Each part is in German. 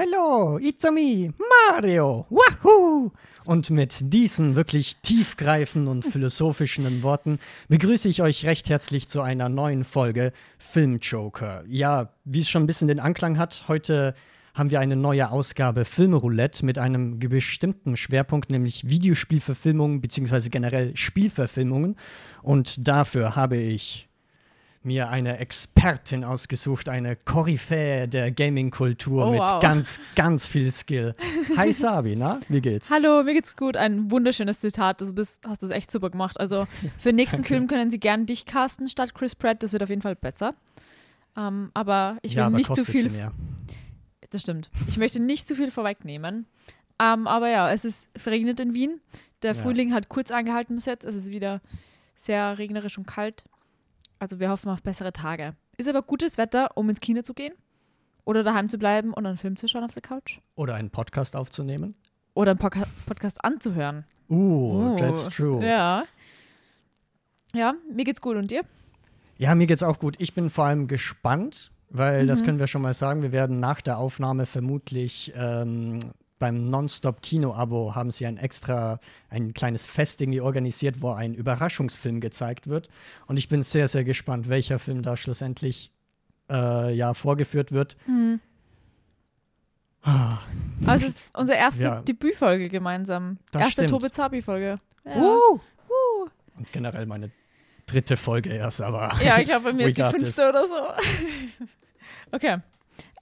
Hello, it's me, Mario. Wahoo! Und mit diesen wirklich tiefgreifenden und philosophischen Worten begrüße ich euch recht herzlich zu einer neuen Folge Filmjoker. Ja, wie es schon ein bisschen den Anklang hat, heute haben wir eine neue Ausgabe Filmroulette mit einem bestimmten Schwerpunkt, nämlich Videospielverfilmungen bzw. generell Spielverfilmungen. Und dafür habe ich mir eine Expertin ausgesucht, eine Koryphäe der Gaming-Kultur Oh, mit wow. ganz, ganz viel Skill. Hi Sabi, na? Wie geht's? Hallo, mir geht's gut. Ein wunderschönes Zitat. Du bist, hast es echt super gemacht. Also für den nächsten. Film können sie gerne dich casten statt Chris Pratt. Das wird auf jeden Fall besser. Ähm, aber ich will ja, aber nicht zu viel. Das stimmt. Ich möchte nicht zu viel vorwegnehmen. Ähm, aber ja, es ist verregnet in Wien. Der Ja. Frühling hat kurz angehalten bis jetzt. Es ist wieder sehr regnerisch und kalt. Also wir hoffen auf bessere Tage. Ist aber gutes Wetter, um ins Kino zu gehen oder daheim zu bleiben und einen Film zu schauen auf der Couch Oder einen Podcast aufzunehmen. oder einen Podca Podcast anzuhören. Uh, Oh, that's true. Ja. Ja, mir geht's gut und dir? Ja, mir geht's auch gut. Ich bin vor allem gespannt, weil das Mhm. können wir schon mal sagen. Wir werden nach der Aufnahme vermutlich ähm, beim Nonstop-Kino-Abo haben sie ein extra, ein kleines Fest irgendwie organisiert, wo ein Überraschungsfilm gezeigt wird. Und ich bin sehr, sehr gespannt, welcher Film da schlussendlich äh, ja, vorgeführt wird. Ah, Also es ist unsere erste Ja. Debütfolge gemeinsam. Das erste stimmt. Tobe Zabi-Folge. Ja. Uh. Uh. Und generell meine dritte Folge erst, aber. ja, ich glaube, bei mir ist die fünfte this. oder so. okay.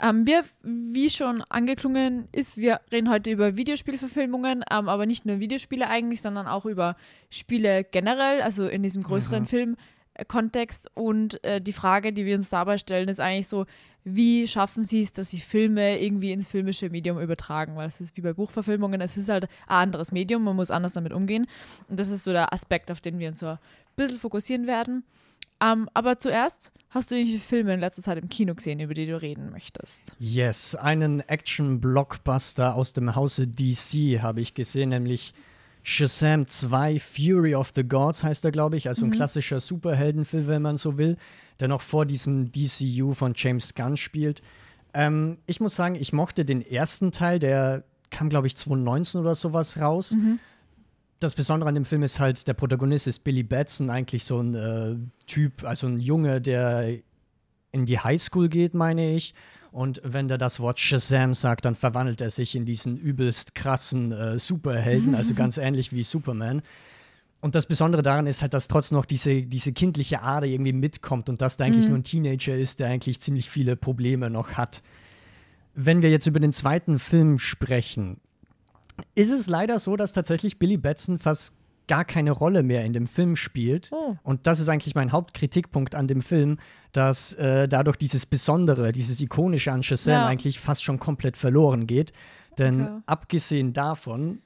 Ähm, wir, wie schon angeklungen ist, wir reden heute über Videospielverfilmungen, ähm, aber nicht nur Videospiele eigentlich, sondern auch über Spiele generell, also in diesem größeren Mhm. Filmkontext. Und äh, die Frage, die wir uns dabei stellen, ist eigentlich so, wie schaffen sie es, dass sie Filme irgendwie ins filmische Medium übertragen? Weil es ist wie bei Buchverfilmungen, es ist halt ein anderes Medium, man muss anders damit umgehen. Und das ist so der Aspekt, auf den wir uns so ein bisschen fokussieren werden. Ähm, aber zuerst, hast du irgendwelche Filme in letzter Zeit im Kino gesehen, über die du reden möchtest? Yes, einen Action-Blockbuster aus dem Hause DC habe ich gesehen, nämlich Shazam 2 Fury of the Gods heißt er, glaube ich. Also ein klassischer Superheldenfilm, wenn man so will, der noch vor diesem DCU von James Gunn spielt. Ähm, ich muss sagen, ich mochte den ersten Teil, der kam, glaube ich, 2019 oder sowas raus. Das Besondere an dem Film ist halt, der Protagonist ist Billy Batson, eigentlich so ein äh, Typ, also ein Junge, der in die Highschool geht, meine ich. Und wenn der das Wort Shazam sagt, dann verwandelt er sich in diesen übelst krassen äh, Superhelden, also ganz ähnlich wie Superman. Und das Besondere daran ist halt, dass trotzdem noch diese, diese kindliche Ader irgendwie mitkommt und dass der eigentlich nur ein Teenager ist, der eigentlich ziemlich viele Probleme noch hat. Wenn wir jetzt über den zweiten Film sprechen, ist es leider so, dass tatsächlich Billy Batson fast gar keine Rolle mehr in dem Film spielt. Oh. Und das ist eigentlich mein Hauptkritikpunkt an dem Film, dass äh, dadurch dieses Besondere, dieses Ikonische an Shazam Ja. eigentlich fast schon komplett verloren geht. Denn Okay. abgesehen davon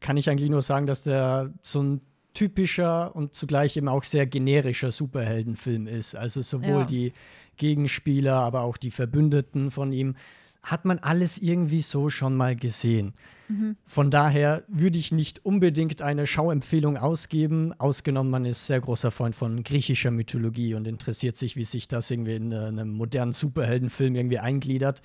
kann ich eigentlich nur sagen, dass der so ein typischer und zugleich eben auch sehr generischer Superheldenfilm ist. Also sowohl Ja. die Gegenspieler, aber auch die Verbündeten von ihm, hat man alles irgendwie so schon mal gesehen. Von daher würde ich nicht unbedingt eine Schauempfehlung ausgeben, ausgenommen man ist sehr großer Freund von griechischer Mythologie und interessiert sich, wie sich das irgendwie in äh, einem modernen Superheldenfilm irgendwie eingliedert.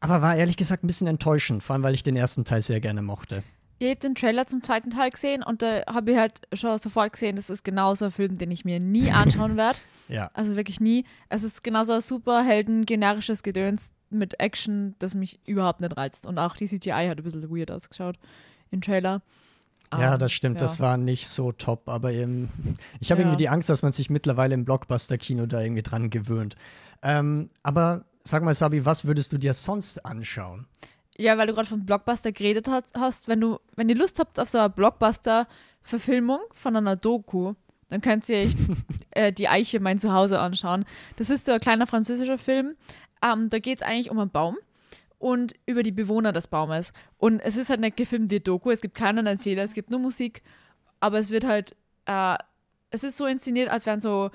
Aber war ehrlich gesagt ein bisschen enttäuschend, vor allem weil ich den ersten Teil sehr gerne mochte. Ihr habt den Trailer zum zweiten Teil gesehen und da habe ich halt schon sofort gesehen, das ist genauso ein Film, den ich mir nie anschauen werde. Ja. Also wirklich nie. Es ist genauso ein Superhelden, generisches Gedöns mit Action, das mich überhaupt nicht reizt. Und auch die CGI hat ein bisschen weird ausgeschaut im Trailer. Ja, Ähm, das stimmt, ja. das war nicht so top, aber eben, ich habe Ja. irgendwie die Angst, dass man sich mittlerweile im Blockbuster-Kino da irgendwie dran gewöhnt. Ähm, aber sag mal, Sabi, was würdest du dir sonst anschauen? Ja, weil du gerade von Blockbuster geredet hast, wenn du, wenn ihr Lust habt auf so eine Blockbuster-Verfilmung von einer Doku, dann könnt ihr euch äh, Die Eiche mein Zuhause anschauen. Das ist so ein kleiner französischer Film. Ähm, da geht es eigentlich um einen Baum und über die Bewohner des Baumes. Und es ist halt nicht gefilmt wie Doku, es gibt keinen Erzähler, es gibt nur Musik, aber es wird halt, äh, es ist so inszeniert, als wären so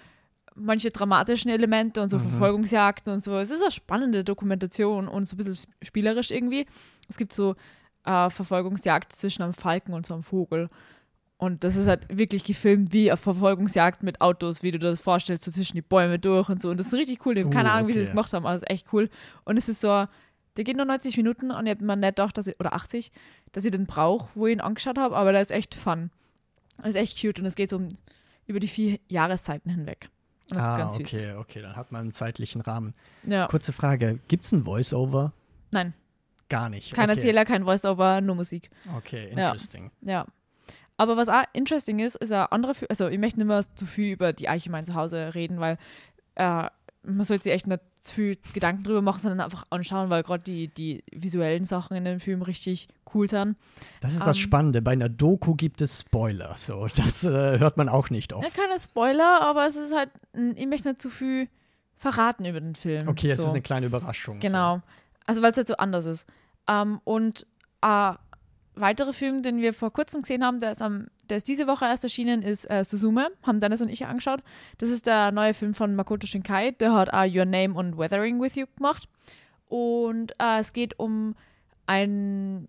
manche dramatischen Elemente und so Verfolgungsjagden und so. Es ist eine spannende Dokumentation und so ein bisschen spielerisch irgendwie. Es gibt so äh, Verfolgungsjagd zwischen einem Falken und so einem Vogel. Und das ist halt wirklich gefilmt wie eine Verfolgungsjagd mit Autos, wie du dir das vorstellst, so zwischen die Bäume durch und so. Und das ist richtig cool. Ich habe keine Uh, Ahnung, wie sie okay. das gemacht haben, aber es ist echt cool. Und es ist so, der geht nur 90 Minuten und ich habe mir nicht gedacht, dass ich, oder 80, dass ich den brauche, wo ich ihn angeschaut habe, aber der ist echt fun. Das ist echt cute und es geht so um, über die vier Jahreszeiten hinweg. Und das ah, ist ganz okay, süß. okay, dann hat man einen zeitlichen Rahmen. Ja. Kurze Frage, gibt es ein Voice-Over? Nein, Gar nicht. kein okay. Erzähler, kein Voice-Over, nur Musik. Okay, Ja. interesting. Ja. Aber was auch interesting ist, ist ein anderer, Fi- also ich möchte nicht mehr zu viel über die Eiche mein Zuhause reden, weil äh, man sollte sich echt nicht zu viel Gedanken drüber machen, sondern einfach anschauen, weil gerade die, die visuellen Sachen in dem Film richtig cool sind. Das ist das Ähm. Spannende. Bei einer Doku gibt es Spoiler. So, das äh, hört man auch nicht Ja, oft. keine Spoiler, aber es ist halt, ich möchte nicht zu viel verraten über den Film. Okay, es so. ist eine kleine Überraschung. Genau. Also weil es halt so anders ist. Ähm, und ein weiterer Film, den wir vor kurzem gesehen haben, der ist, am, der ist diese Woche erst erschienen, ist äh, Suzume. Haben Dennis und ich angeschaut. Das ist der neue Film von Makoto Shinkai. Der hat auch Your Name und Weathering with You gemacht. Und äh, es geht um ein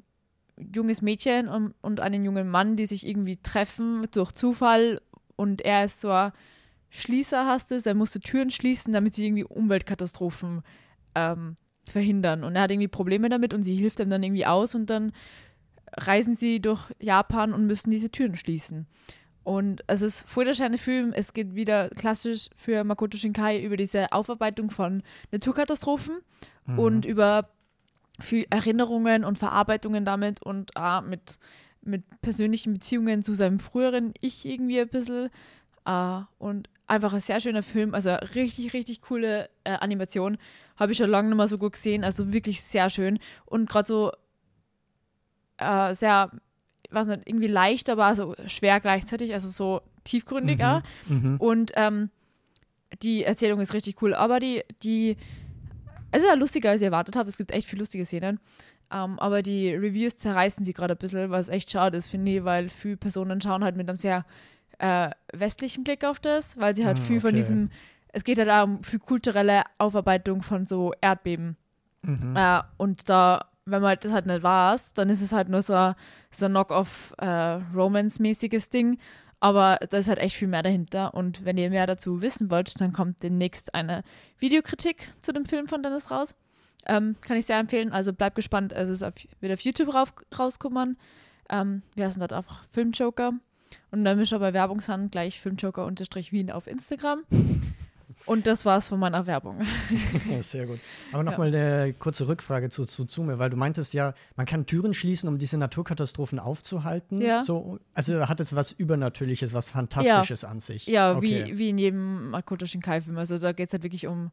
junges Mädchen und, und einen jungen Mann, die sich irgendwie treffen durch Zufall. Und er ist so ein Schließer, hast es. Er musste Türen schließen, damit sie irgendwie Umweltkatastrophen ähm, verhindern. Und er hat irgendwie Probleme damit und sie hilft ihm dann irgendwie aus und dann reisen sie durch Japan und müssen diese Türen schließen. Und es ist schöne Film. Es geht wieder klassisch für Makoto Shinkai über diese Aufarbeitung von Naturkatastrophen Mhm. und über Erinnerungen und Verarbeitungen damit und auch mit, mit persönlichen Beziehungen zu seinem früheren Ich irgendwie ein bisschen. Äh, und einfach ein sehr schöner Film, also richtig, richtig coole äh, Animation. Habe ich schon lange nicht mehr so gut gesehen, also wirklich sehr schön. Und gerade so äh, sehr, ich weiß nicht, irgendwie leicht, aber so schwer gleichzeitig, also so tiefgründig auch. Mhm. Und ähm, die Erzählung ist richtig cool. Aber die, die, es ist ja lustiger, als ich erwartet habe. Es gibt echt viele lustige Szenen. Ähm, aber die Reviews zerreißen sie gerade ein bisschen, was echt schade ist, finde ich, weil viele Personen schauen halt mit einem sehr äh, westlichen Blick auf das, weil sie halt Hm, viel von okay. diesem, es geht halt auch um viel kulturelle Aufarbeitung von so Erdbeben. Mhm. Äh, und da, wenn man das halt nicht weiß, dann ist es halt nur so ein, so ein Knock-off äh, Ding. Aber da ist halt echt viel mehr dahinter. Und wenn ihr mehr dazu wissen wollt, dann kommt demnächst eine Videokritik zu dem Film von Dennis raus. Ähm, kann ich sehr empfehlen. Also bleibt gespannt. Es ist auf, wird auf YouTube rauf, rauskommen. Ähm, wir heißen dort einfach Filmjoker. Und dann mischt bei Werbung gleich Filmjoker-Wien auf Instagram. Und das war's von meiner Werbung. Ja, sehr gut. Aber nochmal eine kurze Rückfrage zu Suzume, weil du meintest ja, man kann Türen schließen, um diese Naturkatastrophen aufzuhalten. Ja. So, also hat es was Übernatürliches, was Fantastisches an sich. Ja, okay. wie, wie in jedem Makoto Shinkai-Film. Also da geht es halt wirklich um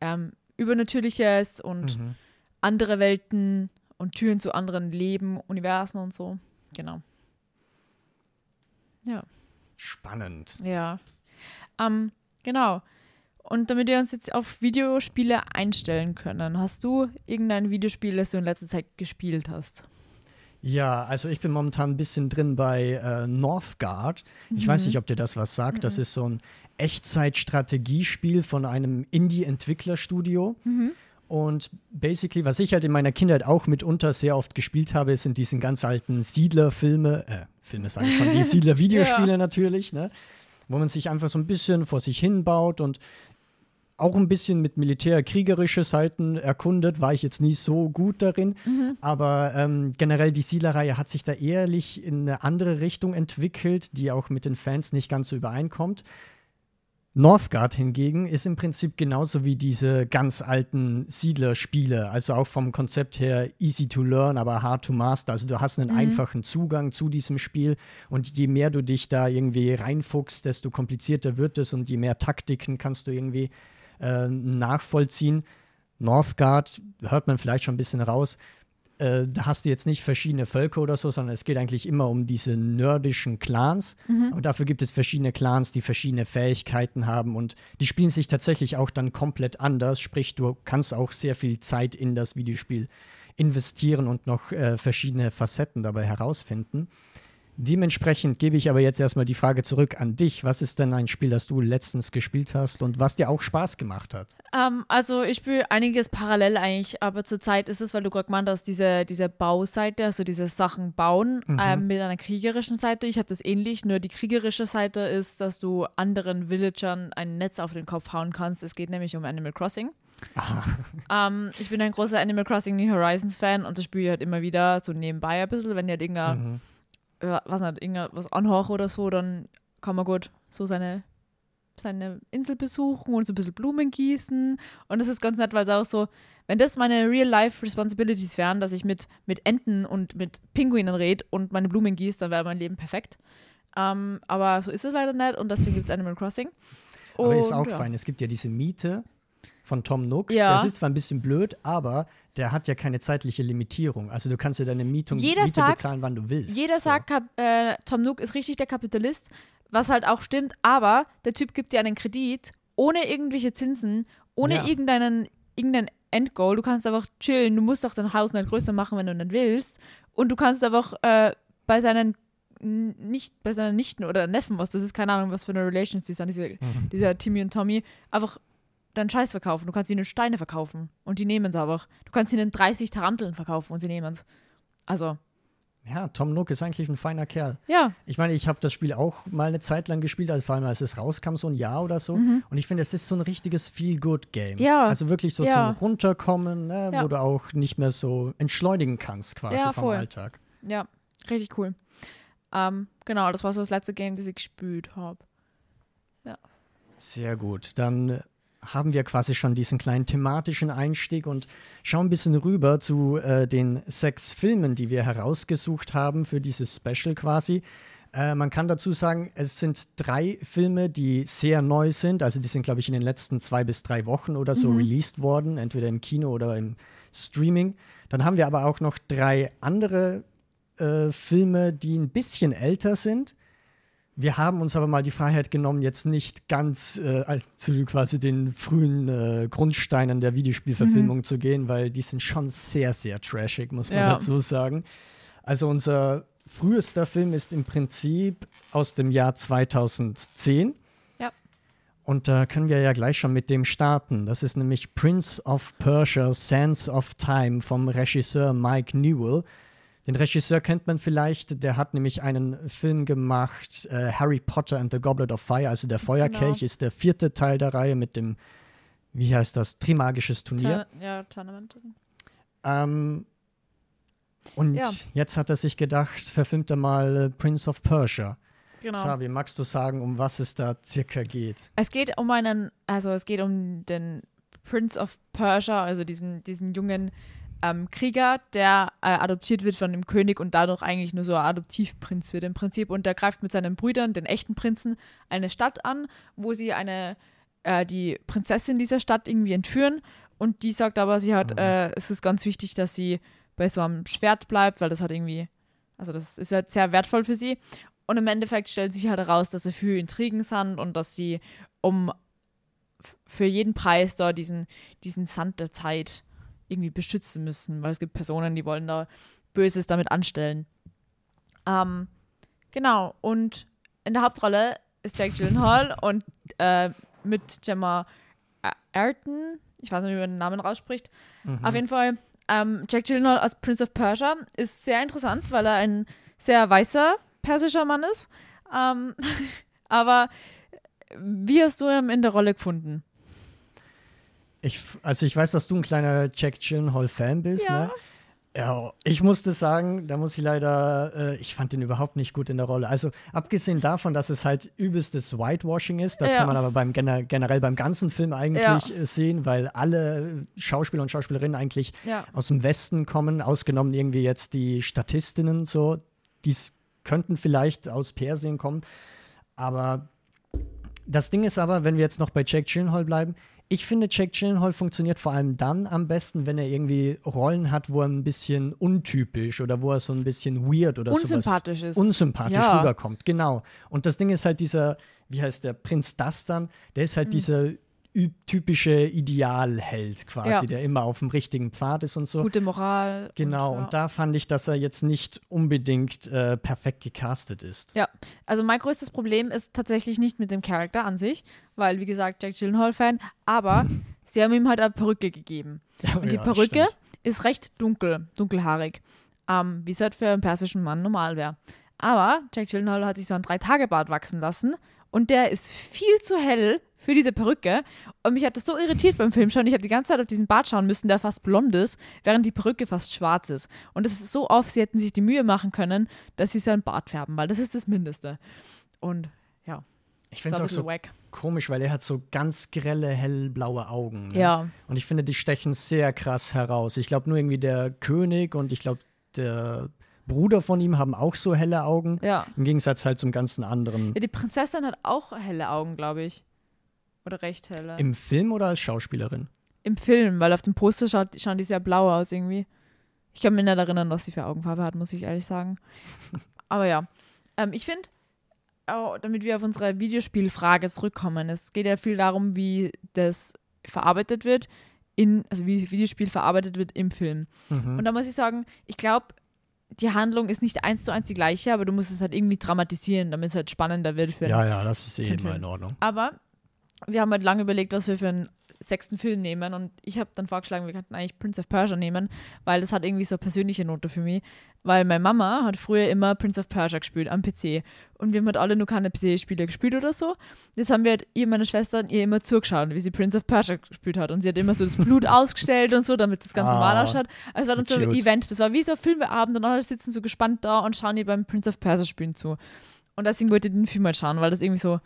ähm, Übernatürliches und Mhm. andere Welten und Türen zu anderen Leben, Universen und so. Genau. Ja. Spannend. Ja. Ähm, genau. Und damit wir uns jetzt auf Videospiele einstellen können, hast du irgendein Videospiel, das du in letzter Zeit gespielt hast? Ja, also ich bin momentan ein bisschen drin bei äh, Northgard. Ich Mhm. weiß nicht, ob dir das was sagt. Das ist so ein Echtzeit-Strategiespiel von einem Indie-Entwicklerstudio. Mhm. Und basically, was ich halt in meiner Kindheit auch mitunter sehr oft gespielt habe, sind diesen ganz alten Siedler-Filme, äh, Filme sage ich schon, die Siedler-Videospiele natürlich, ne? Wo man sich einfach so ein bisschen vor sich hin baut und auch ein bisschen mit militär-kriegerische Seiten erkundet, war ich jetzt nie so gut darin. Aber ähm, generell die Siedler-Reihe hat sich da ehrlich in eine andere Richtung entwickelt, die auch mit den Fans nicht ganz so übereinkommt. Northgard hingegen ist im Prinzip genauso wie diese ganz alten Siedlerspiele, also auch vom Konzept her easy to learn, aber hard to master. Also du hast einen Mhm. einfachen Zugang zu diesem Spiel und je mehr du dich da irgendwie reinfuchst, desto komplizierter wird es und je mehr Taktiken kannst du irgendwie äh, nachvollziehen. Northgard hört man vielleicht schon ein bisschen raus. Äh, da hast du jetzt nicht verschiedene Völker oder so, sondern es geht eigentlich immer um diese nordischen Clans. Aber dafür gibt es verschiedene Clans, die verschiedene Fähigkeiten haben und die spielen sich tatsächlich auch dann komplett anders. Sprich, du kannst auch sehr viel Zeit in das Videospiel investieren und noch äh, verschiedene Facetten dabei herausfinden. Dementsprechend gebe ich aber jetzt erstmal die Frage zurück an dich. Was ist denn ein Spiel, das du letztens gespielt hast und was dir auch Spaß gemacht hat? Ähm, also ich spiele einiges parallel eigentlich, aber zurzeit ist es, weil du gerade gemeint hast, diese, diese Bauseite, also diese Sachen bauen ähm, mit einer kriegerischen Seite. Ich habe das ähnlich, nur die kriegerische Seite ist, dass du anderen Villagern ein Netz auf den Kopf hauen kannst. Es geht nämlich um Animal Crossing. Ähm, ich bin ein großer Animal Crossing New Horizons Fan und das spiele ich halt immer wieder so nebenbei ein bisschen, wenn ihr halt irgendein, Mhm. Äh, was nicht, irgendein, was anhören oder so, dann kann man gut so seine, seine Insel besuchen und so ein bisschen Blumen gießen. Und das ist ganz nett, weil es auch so, wenn das meine Real-Life-Responsibilities wären, dass ich mit, mit Enten und mit Pinguinen rede und meine Blumen gieße, dann wäre mein Leben perfekt. Ähm, aber so ist es leider nicht und deswegen gibt es Animal Crossing. Aber ist Und auch ja. fein. Es gibt ja diese Miete von Tom Nook. Ja. Das ist zwar ein bisschen blöd, aber der hat ja keine zeitliche Limitierung. Also du kannst ja deine Mietung, Jeder Miete sagt- bezahlen, wann du willst. Jeder So. sagt, äh, Tom Nook ist richtig der Kapitalist, was halt auch stimmt, aber der Typ gibt dir einen Kredit ohne irgendwelche Zinsen, ohne Ja. irgendeinen, irgendein Endgoal. Du kannst einfach chillen, du musst auch dein Haus nicht größer machen, wenn du nicht willst. Und du kannst einfach äh, bei seinen nicht bei seinen Nichten oder Neffen, was das ist, keine Ahnung, was für eine Relations die sind, diese, Mhm. dieser Timmy und Tommy, einfach deinen Scheiß verkaufen. Du kannst ihnen Steine verkaufen und die nehmen es einfach. Du kannst ihnen 30 Taranteln verkaufen und sie nehmen es. Also, Ja, Tom Nook ist eigentlich ein feiner Kerl. ja, Ich meine, ich habe das Spiel auch mal eine Zeit lang gespielt, also vor allem als es rauskam, so ein Jahr oder so. Und ich finde, es ist so ein richtiges Feel-Good-Game. Mhm. Ja. Also wirklich so Ja. zum Runterkommen, ne, Ja. wo du auch nicht mehr so entschleunigen kannst quasi Ja, vom voll. Alltag. Ja, richtig cool. Ähm, genau, das war so das letzte Game, das ich gespielt habe. Sehr gut. Dann haben wir quasi schon diesen kleinen thematischen Einstieg und schauen ein bisschen rüber zu äh, den sechs Filmen, die wir herausgesucht haben für dieses Special quasi. Äh, man kann dazu sagen, es sind drei Filme, die sehr neu sind. Also die sind, glaube ich, in den letzten zwei bis drei Wochen oder so released worden, entweder im Kino oder im Streaming. Dann haben wir aber auch noch drei andere äh, Filme, die ein bisschen älter sind. Wir haben uns aber mal die Freiheit genommen, jetzt nicht ganz äh, zu quasi den frühen äh, Grundsteinen der Videospielverfilmung zu gehen, weil die sind schon sehr, sehr trashig, muss man Ja. dazu sagen. Also unser frühester Film ist im Prinzip aus dem Jahr 2010. Ja. Und da können wir ja gleich schon mit dem starten. Das ist nämlich Prince of Persia, Sands of Time vom Regisseur Mike Newell. Den Regisseur kennt man vielleicht, der hat nämlich einen Film gemacht, äh, Harry Potter and the Goblet of Fire, also der Feuerkelch Genau. ist der vierte Teil der Reihe mit dem, wie heißt das, Trimagisches Turnier. Turn ja, Tournament. Ähm, und Ja. jetzt hat er sich gedacht, verfilmt er mal äh, Prince of Persia. Genau. Sabi, magst du sagen, um was es da circa geht? Es geht um einen, also es geht um den Prince of Persia, also diesen, diesen jungen ähm, Krieger, der äh, adoptiert wird von dem König und dadurch eigentlich nur so ein Adoptivprinz wird im Prinzip. Und der greift mit seinen Brüdern, den echten Prinzen, eine Stadt an, wo sie eine, äh, die Prinzessin dieser Stadt irgendwie entführen. Und die sagt aber, sie hat, Mhm. äh, es ist ganz wichtig, dass sie bei so einem Schwert bleibt, weil das hat irgendwie, also das ist halt sehr wertvoll für sie. Und im Endeffekt stellt sich halt heraus, dass sie viel Intrigen sind und dass sie um für jeden Preis da diesen, diesen Sand der Zeit irgendwie beschützen müssen, weil es gibt Personen, die wollen da Böses damit anstellen. Ähm, genau, und in der Hauptrolle ist Jake Gyllenhaal und äh, mit Gemma Ayrton, ich weiß nicht, wie man den Namen rausspricht, Mhm. auf jeden Fall, ähm, Jack Gyllenhaal als Prince of Persia ist sehr interessant, weil er ein sehr weißer persischer Mann ist. Ähm, aber wie hast du ihn in der Rolle gefunden? Ich, also ich weiß, dass du ein kleiner Jack Gyllenhaal-Fan bist, Ja. ne? Ja, ich musste sagen, da muss ich leider, äh, ich fand den überhaupt nicht gut in der Rolle. Also abgesehen davon, dass es halt übelstes Whitewashing ist, das Ja. kann man aber beim gener generell beim ganzen Film eigentlich Ja. äh, sehen, weil alle Schauspieler und Schauspielerinnen eigentlich Ja. aus dem Westen kommen, ausgenommen irgendwie jetzt die Statistinnen so, die könnten vielleicht aus Persien kommen. Aber das Ding ist aber, wenn wir jetzt noch bei Jack Gyllenhaal bleiben, ich finde, Jack Gyllenhaal funktioniert vor allem dann am besten, wenn er irgendwie Rollen hat, wo er ein bisschen untypisch oder wo er so ein bisschen weird oder Unsympathisch sowas ist. unsympathisch Ja. rüberkommt. Genau. Und das Ding ist halt dieser, wie heißt der, Prinz Dastan, der ist halt dieser ü- typische Idealheld quasi, Ja. der immer auf dem richtigen Pfad ist und so. Gute Moral. Genau, und, ja. da fand ich, dass er jetzt nicht unbedingt äh, perfekt gecastet ist. Ja, also mein größtes Problem ist tatsächlich nicht mit dem Charakter an sich, weil, wie gesagt, Jack Gyllenhaal-Fan, aber sie haben ihm halt eine Perücke gegeben. Und die Perücke stimmt. ist recht dunkel, dunkelhaarig, ähm, wie es halt für einen persischen Mann normal wäre. Aber Jack Gyllenhaal hat sich so ein Drei-Tage-Bart wachsen lassen und der ist viel zu hell für diese Perücke. Und mich hat das so irritiert beim Film schon. Ich habe die ganze Zeit auf diesen Bart schauen müssen, der fast blond ist, während die Perücke fast schwarz ist. Und das ist so oft, sie hätten sich die Mühe machen können, dass sie seinen Bart färben, weil das ist das Mindeste. Und ja. Ich finde es auch so wack. komisch, weil er hat so ganz grelle, hellblaue Augen. Ne? Ja. Und ich finde, die stechen sehr krass heraus. Ich glaube, nur irgendwie der König und ich glaube, der Bruder von ihm haben auch so helle Augen. Ja. Im Gegensatz halt zum ganzen anderen. Ja, die Prinzessin hat auch helle Augen, glaube ich. Oder recht helle. Im Film oder als Schauspielerin? Im Film, weil auf dem Poster schaut, schauen die sehr blau aus irgendwie. Ich kann mich nicht erinnern, was sie für Augenfarbe hat, muss ich ehrlich sagen. Aber ja. Ähm, ich finde, oh, damit wir auf unsere Videospielfrage zurückkommen, es geht ja viel darum, wie das verarbeitet wird, in, also wie Videospiel verarbeitet wird im Film. Mhm. Und da muss ich sagen, ich glaube, die Handlung ist nicht eins zu eins die gleiche, aber du musst es halt irgendwie dramatisieren, damit es halt spannender wird für Ja, ja, das ist eh immer in Ordnung. Aber wir haben halt lange überlegt, was wir für einen sechsten Film nehmen und ich habe dann vorgeschlagen, wir könnten eigentlich Prince of Persia nehmen, weil das hat irgendwie so eine persönliche Note für mich, weil meine Mama hat früher immer Prince of Persia gespielt am PC und wir haben halt alle nur keine PC-Spiele gespielt oder so. Jetzt haben wir halt ihr, meine Schwester, ihr immer zugeschaut, wie sie Prince of Persia gespielt hat und sie hat immer so das Blut ausgestellt und so, damit das ganz ah, normal ausschaut. Also war dann so ein Event, das war wie so ein Filmeabend und alle sitzen so gespannt da und schauen ihr beim Prince of Persia spielen zu. Und deswegen wollte ich den Film mal schauen, weil das irgendwie so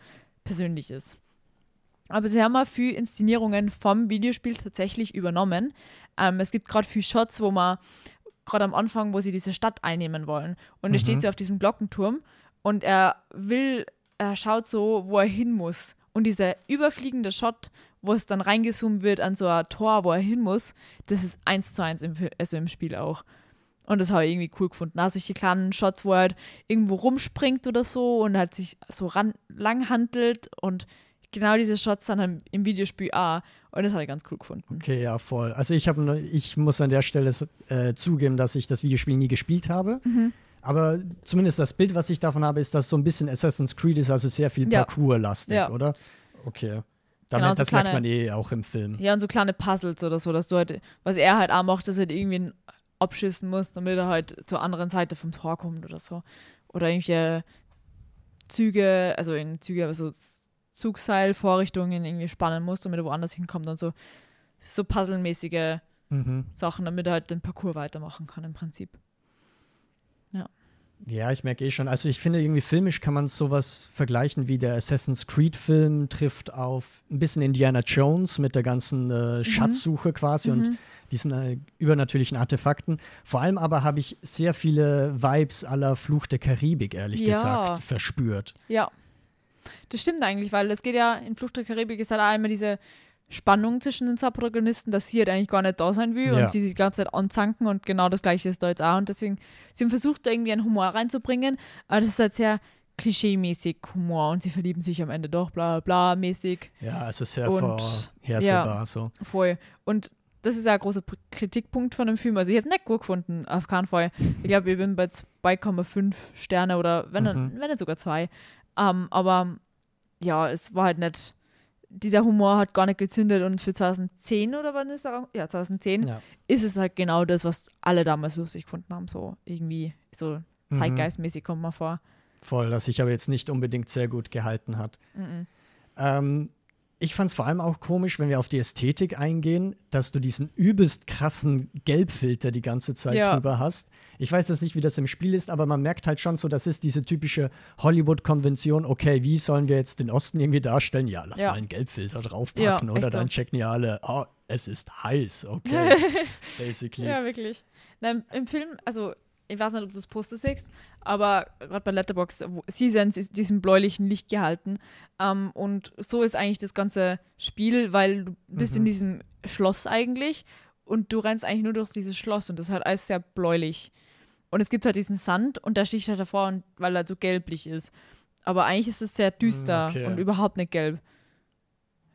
persönlich ist. Aber sie haben auch viele Inszenierungen vom Videospiel tatsächlich übernommen. Ähm, es gibt gerade viele Shots, wo man gerade am Anfang, wo sie diese Stadt einnehmen wollen. Und mhm. er steht so auf diesem Glockenturm und er will, er schaut so, wo er hin muss. Und dieser überfliegende Shot, wo es dann reingezoomt wird an so ein Tor, wo er hin muss, das ist eins zu eins im, also im Spiel auch. Und das habe ich irgendwie cool gefunden. Also solche kleinen Shots, wo er halt irgendwo rumspringt oder so und halt sich so ran, lang handelt und genau diese Shots dann im Videospiel auch. Und das habe ich ganz cool gefunden. Okay, ja, voll. Also ich habe, ich muss an der Stelle äh, zugeben, dass ich das Videospiel nie gespielt habe. Mhm. Aber zumindest das Bild, was ich davon habe, ist, dass so ein bisschen Assassin's Creed ist, also sehr viel ja. Parcours-lastig, ja. oder? Okay. Damit, genau, so das kleine, merkt man eh auch im Film. Ja, und so kleine Puzzles oder so, dass du halt, was er halt auch macht, dass er halt irgendwie abschießen muss, damit er halt zur anderen Seite vom Tor kommt oder so. Oder irgendwelche Züge, also in Züge, also Zugseilvorrichtungen irgendwie spannen muss, damit er woanders hinkommt und so, so puzzlemäßige mhm. Sachen, damit er halt den Parcours weitermachen kann im Prinzip. Ja. Ja, ich merke eh schon. Also ich finde irgendwie filmisch kann man sowas vergleichen wie der Assassin's Creed Film trifft auf ein bisschen Indiana Jones mit der ganzen äh, mhm. Schatzsuche quasi mhm. und diesen äh, übernatürlichen Artefakten. Vor allem aber habe ich sehr viele Vibes aller Fluch der Karibik, ehrlich ja. gesagt, verspürt. Ja, das stimmt eigentlich, weil es geht ja in Flucht der Karibik ist halt auch immer diese Spannung zwischen den zwei Protagonisten, dass sie halt eigentlich gar nicht da sein will ja. und sie sich die ganze Zeit anzanken und genau das gleiche ist da jetzt auch. Und deswegen, sie haben versucht, da irgendwie einen Humor reinzubringen, aber das ist halt sehr klischee-mäßig Humor und sie verlieben sich am Ende doch, bla bla mäßig. Ja, es ist sehr vorhersehbar ja, so. Voll. Und das ist ja ein großer Kritikpunkt von dem Film. Also ich habe nicht gut gefunden, auf keinen Fall. Ich glaube, ich bin bei 2,5 Sterne oder wenn, mhm. wenn nicht sogar zwei. Um, aber ja, es war halt nicht, dieser Humor hat gar nicht gezündet und für 2010 oder wann ist er? Ja, 2010 ja. ist es halt genau das, was alle damals lustig gefunden haben. So irgendwie, so mhm. zeitgeistmäßig kommt man vor. Voll, das sich aber jetzt nicht unbedingt sehr gut gehalten hat. Mhm. Ähm, ich fand es vor allem auch komisch, wenn wir auf die Ästhetik eingehen, dass du diesen übelst krassen Gelbfilter die ganze Zeit ja. drüber hast. Ich weiß jetzt nicht, wie das im Spiel ist, aber man merkt halt schon so, das ist diese typische Hollywood-Konvention. Okay, wie sollen wir jetzt den Osten irgendwie darstellen? Ja, lass ja. mal einen Gelbfilter draufpacken ja, oder dann so. checken ja alle, oh, es ist heiß, okay. Basically. Ja, wirklich. Na, Im Film, also ich weiß nicht, ob du das Poster siehst, aber gerade bei Letterboxd, Seasons ist diesem bläulichen Licht gehalten. Ähm, und so ist eigentlich das ganze Spiel, weil du bist mhm. in diesem Schloss eigentlich und du rennst eigentlich nur durch dieses Schloss und das ist halt alles sehr bläulich. Und es gibt halt diesen Sand und der sticht halt davor, und, weil er so gelblich ist. Aber eigentlich ist es sehr düster mm, okay. und überhaupt nicht gelb.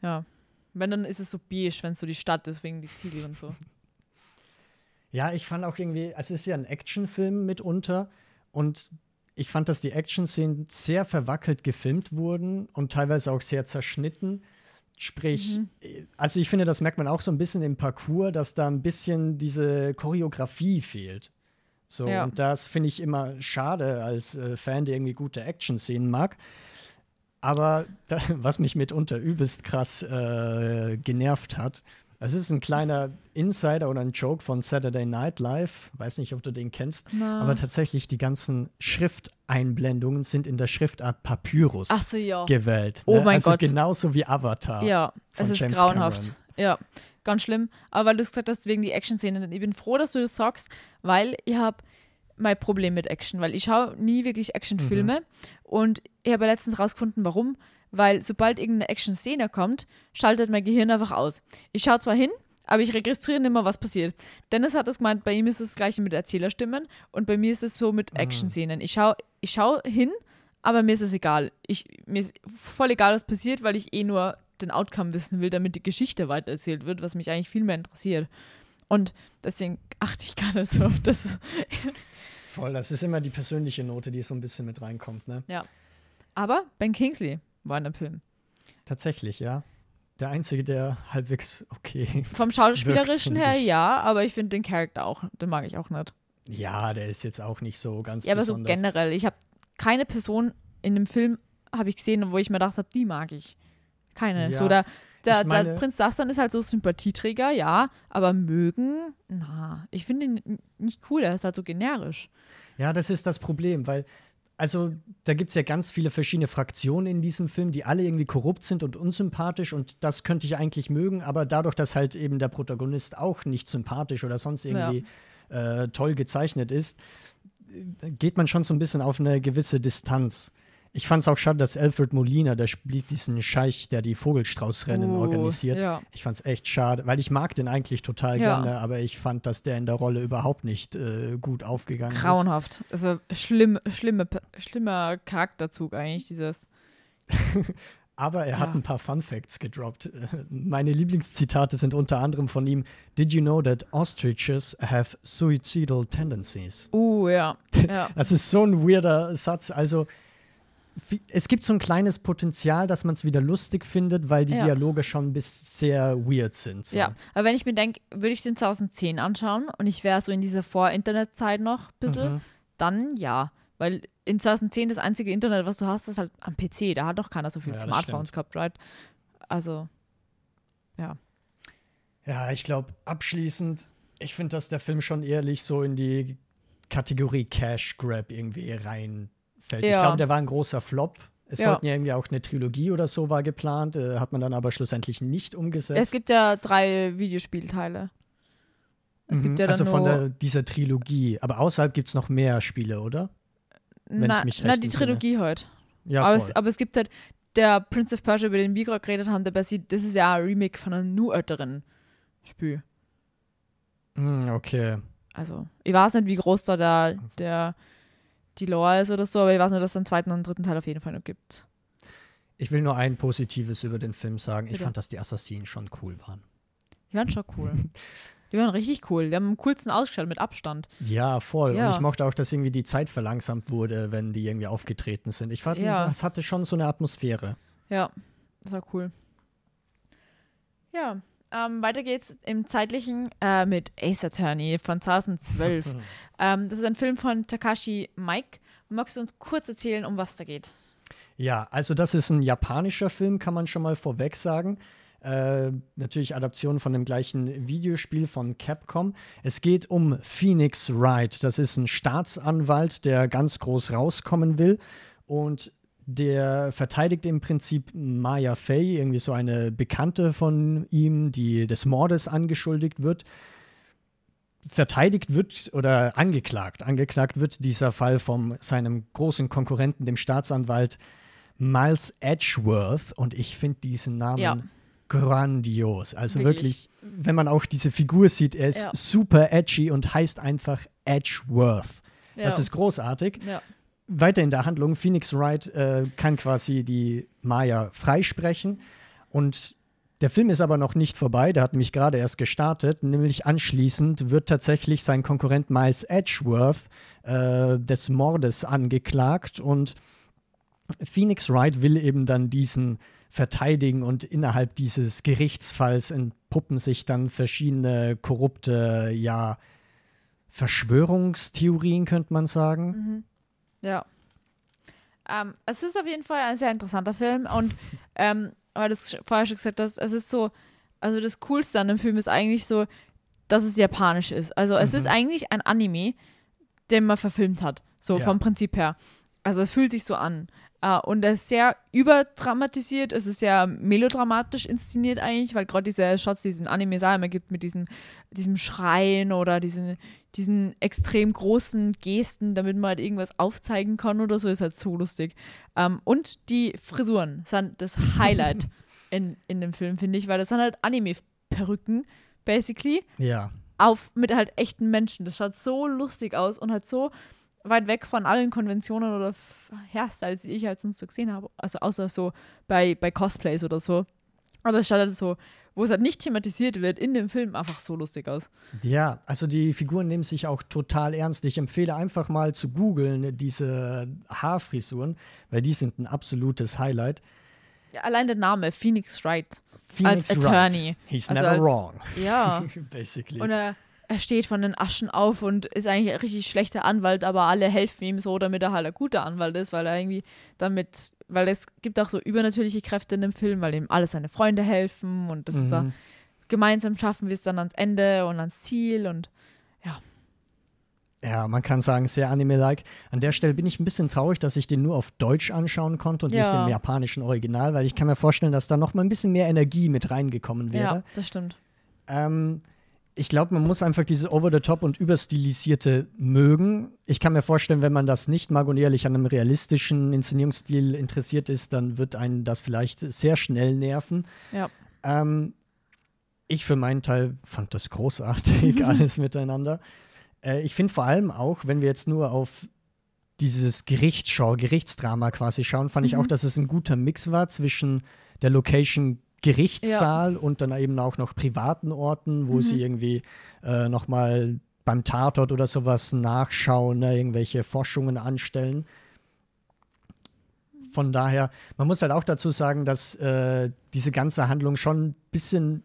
Ja. Wenn, dann ist es so beige, wenn es so die Stadt ist, wegen die Ziegel und so. Ja, ich fand auch irgendwie, es ist ja ein Actionfilm mitunter und ich fand, dass die Action-Szenen sehr verwackelt gefilmt wurden und teilweise auch sehr zerschnitten. Sprich, mhm. also ich finde, das merkt man auch so ein bisschen im Parcours, dass da ein bisschen diese Choreografie fehlt. So, ja. und das finde ich immer schade als äh, Fan, der irgendwie gute Action-Szenen mag. Aber da, was mich mitunter übelst krass äh, genervt hat, es ist ein kleiner Insider oder ein Joke von Saturday Night Live. Weiß nicht, ob du den kennst. Na. Aber tatsächlich, die ganzen Schrifteinblendungen sind in der Schriftart Papyrus Ach so, ja. gewählt. Oh ne? mein also Gott. genauso wie Avatar. Ja, es ist James grauenhaft. Cameron. Ja, ganz schlimm. Aber weil du es gesagt hast, wegen die Action-Szenen, ich bin froh, dass du das sagst, weil ich habe mein Problem mit Action, weil ich schaue nie wirklich Actionfilme Mhm. und ich habe letztens rausgefunden, warum. Weil sobald irgendeine Action-Szene kommt, schaltet mein Gehirn einfach aus. Ich schaue zwar hin, aber ich registriere nicht mehr, was passiert. Dennis hat das gemeint, bei ihm ist das gleiche mit Erzählerstimmen und bei mir ist es so mit Mhm. Action-Szenen. Ich schaue ich schau hin, aber mir ist es egal. Ich, mir ist voll egal, was passiert, weil ich eh nur den Outcome wissen will, damit die Geschichte weitererzählt wird, was mich eigentlich viel mehr interessiert. Und deswegen achte ich gar nicht so auf das. Voll, das ist immer die persönliche Note, die so ein bisschen mit reinkommt, ne? Aber Ben Kingsley war in dem Film. Tatsächlich, ja. Der Einzige, der halbwegs okay. Vom Schauspielerischen Wirkt, her ich. ja, aber ich finde den Charakter auch, den mag ich auch nicht. Ja, der ist jetzt auch nicht so ganz Ja, aber so besonders. generell. Ich habe keine Person in dem Film habe ich gesehen, wo ich mir gedacht habe, die mag ich. Keine. Ja, so der, der, meine- der Prinz Dastan ist halt so Sympathieträger, ja, aber mögen, na, ich finde ihn nicht cool, er ist halt so generisch. Ja, das ist das Problem, weil, also, da gibt es ja ganz viele verschiedene Fraktionen in diesem Film, die alle irgendwie korrupt sind und unsympathisch und das könnte ich eigentlich mögen, aber dadurch, dass halt eben der Protagonist auch nicht sympathisch oder sonst irgendwie äh, toll gezeichnet ist, äh, geht man schon so ein bisschen auf eine gewisse Distanz. Ich fand es auch schade, dass Alfred Molina, der spielt diesen Scheich, der die Vogelstraußrennen Oh, organisiert. Ja. Ich fand es echt schade, weil ich mag den eigentlich total Ja. gerne, aber ich fand, dass der in der Rolle überhaupt nicht äh, gut aufgegangen ist. Grauenhaft. Es war schlimm, schlimme, schlimmer Charakterzug eigentlich, dieses. Aber er hat Ja. ein paar Fun Facts gedroppt. Äh, Meine Lieblingszitate sind unter anderem von ihm: Did you know that ostriches have suicidal tendencies? Uh, ja. ja. Das ist so ein weirder Satz. Also, es gibt so ein kleines Potenzial, dass man es wieder lustig findet, weil die Ja. Dialoge schon bis sehr weird sind. So. Ja, aber wenn ich mir denke, würde ich den 2010 anschauen und ich wäre so in dieser Vor-Internet-Zeit noch ein bisschen, Mhm. dann ja. Weil in 2010 das einzige Internet, was du hast, ist halt am PC. Da hat doch keiner so viele Ja, Smartphones gehabt, right? Also, Ja, ich glaube, abschließend, ich finde, dass der Film schon ehrlich so in die Kategorie Cash Grab irgendwie reinfällt. Ich Ja. glaube, der war ein großer Flop. Es Ja. sollten ja irgendwie auch eine Trilogie oder so war geplant, äh, hat man dann aber schlussendlich nicht umgesetzt. es gibt ja drei Videospielteile. Es Mhm. gibt ja dann also von der, dieser Trilogie. Aber außerhalb gibt es noch mehr Spiele, oder? wenn na, ich na, die. Trilogie halt. Ja, aber, voll. es, aber es gibt halt, der Prince of Persia, über den wir gerade geredet haben, der basiert, das ist ja ein Remake von einem nur älteren Spiel. Hm, okay. Also, ich weiß nicht, wie groß da der, der die Lore ist oder so, aber ich weiß nur, dass es einen zweiten und einen dritten Teil auf jeden Fall noch gibt. Ich will nur ein Positives über den Film sagen. Ich Bitte. fand, dass die Assassinen schon cool waren. Die waren schon cool. die waren richtig cool. Die haben am coolsten ausgestellt mit Abstand. Ja, voll. Ja. Und ich mochte auch, dass irgendwie die Zeit verlangsamt wurde, wenn die irgendwie aufgetreten sind. Ich fand, Ja. das hatte schon so eine Atmosphäre. Ja, das war cool. Ja, ähm, weiter geht's im zeitlichen äh, mit Ace Attorney von 2012. ähm, das ist ein Film von Takashi Mike. Magst du uns kurz erzählen, um was da geht? Ja, also das ist ein japanischer Film, kann man schon mal vorweg sagen. Äh, natürlich Adaption von dem gleichen Videospiel von Capcom. Es geht um Phoenix Wright. Das ist ein Staatsanwalt, der ganz groß rauskommen will. Und der verteidigt im Prinzip Maya Fey, irgendwie so eine Bekannte von ihm, die des Mordes angeschuldigt wird. Verteidigt wird oder angeklagt. Angeklagt wird dieser Fall von seinem großen Konkurrenten, dem Staatsanwalt Miles Edgeworth. Und ich finde diesen Namen Ja. grandios. Also wirklich. Wirklich. wenn man auch diese Figur sieht, er ist Ja. super edgy und heißt einfach Edgeworth. Ja. Das ist großartig ja. Weiter in der Handlung, Phoenix Wright äh, kann quasi die Maya freisprechen. Und der Film ist aber noch nicht vorbei, der hat nämlich gerade erst gestartet. Nämlich anschließend wird tatsächlich sein Konkurrent Miles Edgeworth äh, des Mordes angeklagt. Und Phoenix Wright will eben dann diesen verteidigen und innerhalb dieses Gerichtsfalls entpuppen sich dann verschiedene korrupte, ja, Verschwörungstheorien, könnte man sagen. Ja. Ähm, es ist auf jeden Fall ein sehr interessanter Film und ähm, weil du es vorher schon gesagt hast, es ist so, also das Coolste an dem Film ist eigentlich so, dass es japanisch ist. Also es Mhm. ist eigentlich ein Anime, den man verfilmt hat, so Ja. vom Prinzip her. Also es fühlt sich so an. Äh, und er ist sehr überdramatisiert, es ist sehr melodramatisch inszeniert eigentlich, weil gerade diese Shots, die es in Anime immer gibt, mit diesem, diesem Schreien oder diesen, diesen extrem großen Gesten, damit man halt irgendwas aufzeigen kann oder so, ist halt so lustig. Ähm, und die Frisuren sind das Highlight in, in dem Film, finde ich, weil das sind halt Anime-Perücken, basically Ja. auf mit halt echten Menschen. Das schaut so lustig aus und halt so weit weg von allen Konventionen oder Hairstyles, die ich halt sonst so gesehen habe. Also außer so bei, bei Cosplays oder so. Aber es schaut halt so, wo es halt nicht thematisiert wird, in dem Film einfach so lustig aus. Ja, also die Figuren nehmen sich auch total ernst. Ich empfehle einfach mal zu googeln diese Haarfrisuren, weil die sind ein absolutes Highlight. Ja, allein der Name, Phoenix Wright. Phoenix Als Wright. Attorney. He's Also never als- wrong, Ja. basically. Und er, er steht von den Aschen auf und ist eigentlich ein richtig schlechter Anwalt, aber alle helfen ihm so, damit er halt ein guter Anwalt ist, weil er irgendwie damit, weil es gibt auch so übernatürliche Kräfte in dem Film, weil ihm alle seine Freunde helfen und das ist so, Mhm. gemeinsam schaffen wir es dann ans Ende und ans Ziel und Ja, man kann sagen, sehr Anime-like. An der Stelle bin ich ein bisschen traurig, dass ich den nur auf Deutsch anschauen konnte und nicht Ja. im japanischen Original, weil ich kann mir vorstellen, dass da noch mal ein bisschen mehr Energie mit reingekommen wäre. ja, das stimmt. Ähm, ich glaube, man muss einfach diese over-the-top und überstilisierte mögen. Ich kann mir vorstellen, wenn man das nicht mag und ehrlich an einem realistischen Inszenierungsstil interessiert ist, dann wird einen das vielleicht sehr schnell nerven. Ja. Ähm, ich für meinen Teil fand das großartig, alles miteinander. Äh, ich finde vor allem auch, wenn wir jetzt nur auf dieses Gerichtsschau, Gerichtsdrama quasi schauen, fand ich Mhm. auch, dass es ein guter Mix war zwischen der Location Gerichtssaal und dann eben auch noch privaten Orten, wo Mhm. sie irgendwie äh, nochmal beim Tatort oder sowas nachschauen, ne, irgendwelche Forschungen anstellen. Von daher, man muss halt auch dazu sagen, dass äh, diese ganze Handlung schon ein bisschen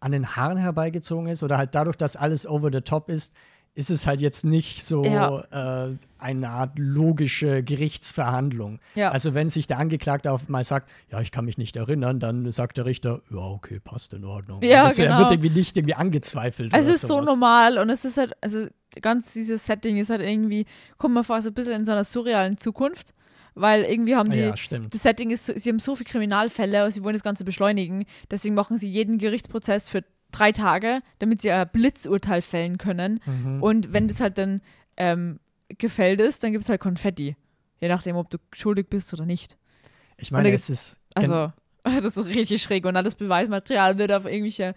an den Haaren herbeigezogen ist oder halt dadurch, dass alles over the top ist, ist es halt jetzt nicht so Ja. äh, eine Art logische Gerichtsverhandlung. Ja. Also wenn sich der Angeklagte auf mal sagt, ja, ich kann mich nicht erinnern, dann sagt der Richter, ja, okay, passt in Ordnung. Ja, es, Er genau. wird irgendwie nicht irgendwie angezweifelt. Es oder ist so sowas. normal und es ist halt, also ganz dieses Setting ist halt irgendwie, kommt man vor, so ein bisschen in so einer surrealen Zukunft, weil irgendwie haben die, Ja, das Setting ist, so, sie haben so viele Kriminalfälle und sie wollen das Ganze beschleunigen, deswegen machen sie jeden Gerichtsprozess für drei Tage, damit sie ein Blitzurteil fällen können. Mhm. Und wenn das halt dann ähm, gefällt ist, dann gibt es halt Konfetti. Je nachdem, ob du schuldig bist oder nicht. Ich meine, es ist. Also, das ist richtig schräg. Und alles Beweismaterial wird auf irgendwelche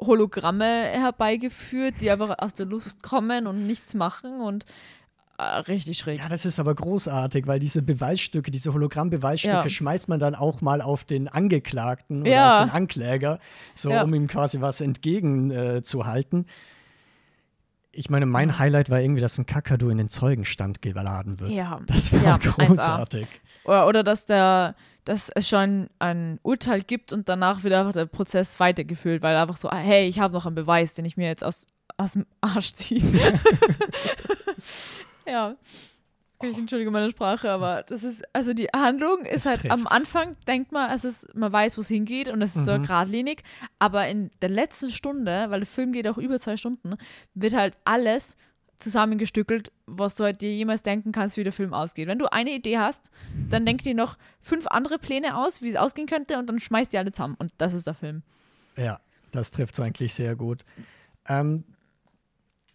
Hologramme herbeigeführt, die einfach aus der Luft kommen und nichts machen und äh, richtig schräg. Ja, das ist aber großartig, weil diese Beweisstücke, diese Hologramm-Beweisstücke Ja. schmeißt man dann auch mal auf den Angeklagten oder Ja. auf den Ankläger, so Ja. um ihm quasi was entgegenzuhalten. Äh, ich meine, mein Highlight war irgendwie, dass ein Kakadu in den Zeugenstand geladen wird. Ja. Das war Ja, 1A. großartig. Oder, oder dass, der, dass es schon ein Urteil gibt und danach wird einfach der Prozess weitergeführt, weil einfach so, ah, hey, ich habe noch einen Beweis, den ich mir jetzt aus, aus dem Arsch ziehe. ja. Ich entschuldige meine Sprache, aber das ist, also die Handlung ist Es halt am trifft's. Anfang, denkt man, es ist, man weiß, wo es hingeht und es ist so Mhm. geradlinig, aber in der letzten Stunde, weil der Film geht auch über zwei Stunden, wird halt alles zusammengestückelt, was du halt dir jemals denken kannst, wie der Film ausgeht. Wenn du eine Idee hast, dann denk dir noch fünf andere Pläne aus, wie es ausgehen könnte und dann schmeißt die alle zusammen und das ist der Film. Ja, das trifft es eigentlich sehr gut. Ähm,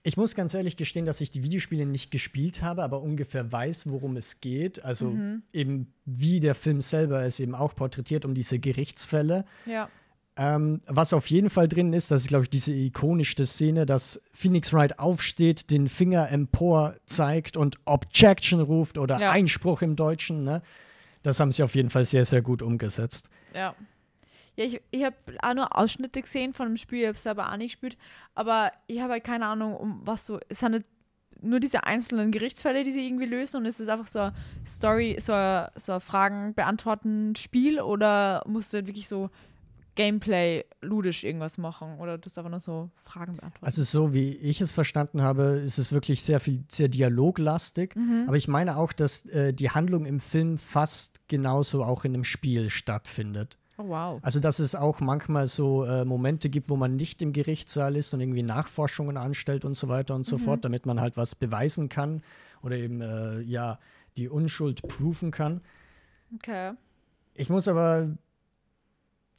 ich muss ganz ehrlich gestehen, dass ich die Videospiele nicht gespielt habe, aber ungefähr weiß, worum es geht. Also Mhm. eben wie der Film selber es eben auch porträtiert, um diese Gerichtsfälle. Ja. Ähm, was auf jeden Fall drin ist, das ist, glaube ich, diese ikonischste Szene, dass Phoenix Wright aufsteht, den Finger empor zeigt und Objection ruft oder Ja. Einspruch im Deutschen. Ne? Das haben sie auf jeden Fall sehr, sehr gut umgesetzt. Ja. Ja, ich, ich habe auch nur Ausschnitte gesehen von dem Spiel, ich habe es selber auch nicht gespielt, aber ich habe halt keine Ahnung, um was so. Es sind halt nur diese einzelnen Gerichtsfälle, die sie irgendwie lösen und es ist einfach so ein Story, so ein, so ein Fragen beantworten Spiel oder musst du halt wirklich so Gameplay ludisch irgendwas machen oder du einfach nur so Fragen beantworten. Also so wie ich es verstanden habe, ist es wirklich sehr viel, sehr dialoglastig. Mhm. Aber ich meine auch, dass äh, die Handlung im Film fast genauso auch in einem Spiel stattfindet. Oh, wow. Also dass es auch manchmal so äh, Momente gibt, wo man nicht im Gerichtssaal ist und irgendwie Nachforschungen anstellt und so weiter und so Mhm. fort, damit man halt was beweisen kann oder eben äh, ja die Unschuld proven kann. Okay. Ich muss aber.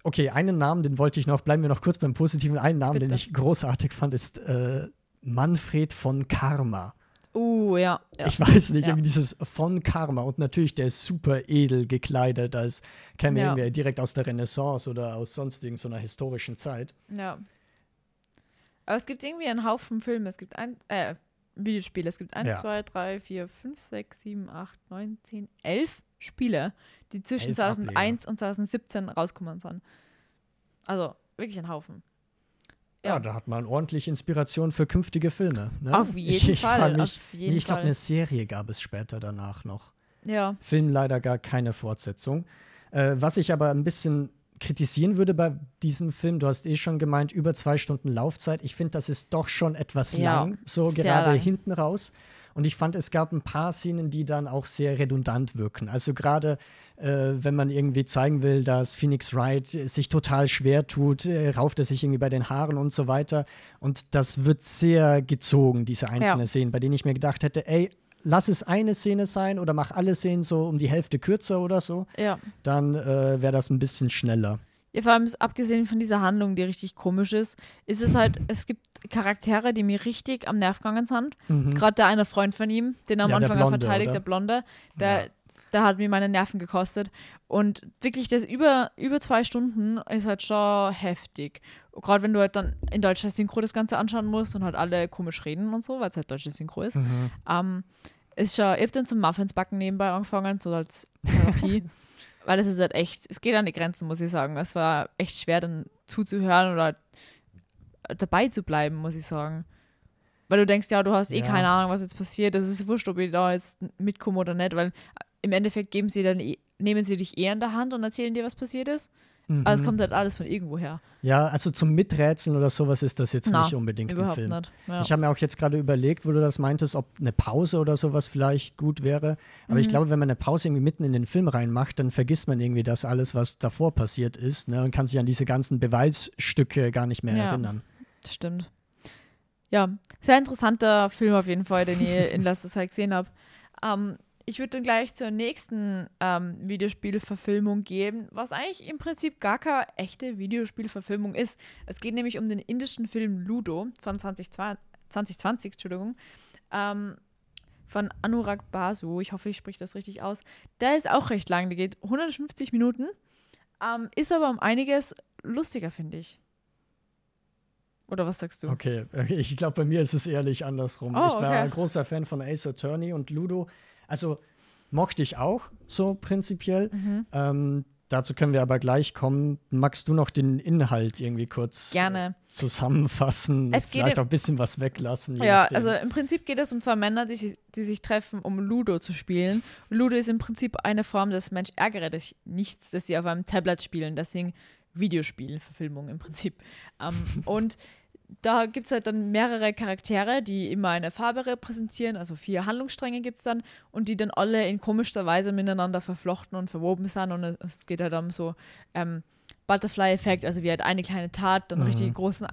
Okay, einen Namen, den wollte ich noch, bleiben wir noch kurz beim Positiven. Einen Namen, den Bitte. ich großartig fand, ist äh, Manfred von Karma. Uh, ja. ja. Ich weiß nicht, Ja. irgendwie dieses von Karma und natürlich der ist super edel gekleidet, als käme Ja. irgendwie direkt aus der Renaissance oder aus sonst irgend so einer historischen Zeit. Ja. Aber es gibt irgendwie einen Haufen Filme. Es gibt ein, äh, Videospiele. Es gibt 1, Ja. 2, 3, 4, 5, 6, 7, 8, 9, 10, 11 Spiele, die zwischen Elf 2001 und 2017 rausgekommen sind. Also wirklich ein Haufen. Ja, Ja. da hat man ordentlich Inspiration für künftige Filme. Ne? Auf jeden ich, Fall. Mich, auf jeden nee, ich glaube, eine Serie gab es später danach noch. ja. Film leider gar keine Fortsetzung. Äh, was ich aber ein bisschen kritisieren würde bei diesem Film, du hast eh schon gemeint, über zwei Stunden Laufzeit. Ich finde, das ist doch schon etwas Ja, lang, so gerade lang. hinten raus. Und ich fand, es gab ein paar Szenen, die dann auch sehr redundant wirken. Also gerade, äh, wenn man irgendwie zeigen will, dass Phoenix Wright sich total schwer tut, äh, rauft er sich irgendwie bei den Haaren und so weiter. Und das wird sehr gezogen, diese einzelnen Ja. Szenen, bei denen ich mir gedacht hätte, ey, lass es eine Szene sein oder mach alle Szenen so um die Hälfte kürzer oder so, Ja. dann äh, wäre das ein bisschen schneller. Ja, vor allem abgesehen von dieser Handlung, die richtig komisch ist, ist es halt, es gibt Charaktere, die mir richtig am Nerv gegangen sind. Mhm. Gerade der eine Freund von ihm, den er am Ja, Anfang Blonde, verteidigt, oder? der Blonde, der, Ja. Der hat mir meine Nerven gekostet. Und wirklich, das über, über zwei Stunden ist halt schon heftig. Gerade wenn du halt dann in deutscher Synchro das Ganze anschauen musst und halt alle komisch reden und so, weil es halt deutsche Synchro ist. Mhm. Ähm, ist schon, ich habe dann zum Muffins backen nebenbei angefangen, so als Therapie. weil es ist halt echt, es geht an die Grenzen, muss ich sagen. Es war echt schwer, dann zuzuhören oder dabei zu bleiben, muss ich sagen. Weil du denkst, ja, du hast eh Ja. keine Ahnung, was jetzt passiert. Das ist wurscht, ob ich da jetzt mitkomme oder nicht, weil im Endeffekt geben sie dann, eh- nehmen sie dich eher in der Hand und erzählen dir, was passiert ist. Mhm. Aber es kommt halt alles von irgendwo her. Ja, also zum Miträtseln oder sowas ist das jetzt Na, nicht unbedingt ein Überhaupt Film. Ja. Ich habe mir auch jetzt gerade überlegt, wo du das meintest, ob eine Pause oder sowas vielleicht gut wäre. Aber Mhm. ich glaube, wenn man eine Pause irgendwie mitten in den Film reinmacht, dann vergisst man irgendwie das alles, was davor passiert ist ne, und kann sich an diese ganzen Beweisstücke gar nicht mehr Ja. erinnern. Das stimmt. Ja, sehr interessanter Film auf jeden Fall, den ich in letzter Zeit gesehen habe. Ähm, ich würde dann gleich zur nächsten ähm, Videospielverfilmung gehen, was eigentlich im Prinzip gar keine echte Videospielverfilmung ist. Es geht nämlich um den indischen Film Ludo von 2020, 2020 Entschuldigung, ähm, von Anurag Basu. Ich hoffe, ich spreche das richtig aus. Der ist auch recht lang, der geht 150 Minuten, ähm, ist aber um einiges lustiger, finde ich. Oder was sagst du? Okay, ich glaube, bei mir ist es ehrlich andersrum. Oh, ich war ein großer Fan von Ace Attorney und Ludo. Also mochte ich auch so prinzipiell. Mhm. Ähm, dazu können wir aber gleich kommen. Magst du noch den Inhalt irgendwie kurz Gerne. zusammenfassen? Es Vielleicht auch ein bisschen was weglassen. Ja, nachdem. also im Prinzip geht es um zwei Männer, die, sich- die sich treffen, um Ludo zu spielen. Ludo ist im Prinzip eine Form des Mensch ärgere dich nichts, das sie auf einem Tablet spielen, deswegen Videospielverfilmung im Prinzip. Ähm, und da gibt es halt dann mehrere Charaktere, die immer eine Farbe repräsentieren, also vier Handlungsstränge gibt es dann und die dann alle in komischer Weise miteinander verflochten und verwoben sind und es geht halt um so ähm, Butterfly-Effekt, also wie halt eine kleine Tat dann Mhm. richtig großen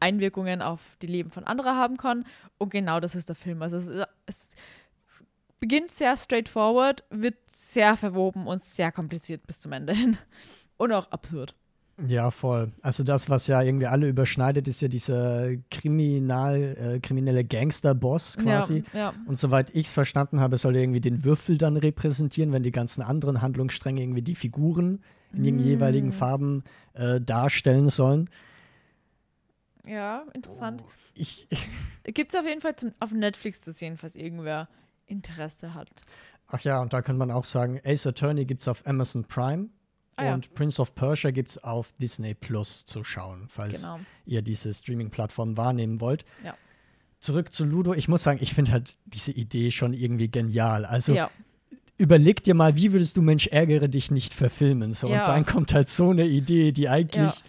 Einwirkungen auf die Leben von anderen haben kann. Und genau das ist der Film. Also es, es beginnt sehr straightforward, wird sehr verwoben und sehr kompliziert bis zum Ende hin. Und auch absurd. Ja, voll. Also das, was ja irgendwie alle überschneidet, ist ja dieser Kriminal, äh, kriminelle Gangster-Boss quasi. Ja, ja. Und soweit ich es verstanden habe, soll er irgendwie den Würfel dann repräsentieren, wenn die ganzen anderen Handlungsstränge irgendwie die Figuren in den Mm. jeweiligen Farben äh, darstellen sollen. ja, interessant. Ich, Gibt es auf jeden Fall zum, auf Netflix zu sehen, falls irgendwer Interesse hat. ach ja, und da könnte man auch sagen, Ace Attorney gibt es auf Amazon Prime Ah ja. und Prince of Persia gibt es auf Disney Plus zu schauen, falls Genau. ihr diese Streaming-Plattform wahrnehmen wollt. Ja. Zurück zu Ludo. Ich muss sagen, ich finde halt diese Idee schon irgendwie genial. Also ja. überleg dir mal, wie würdest du Mensch ärgere dich nicht verfilmen? So, Ja. und dann kommt halt so eine Idee, die eigentlich Ja.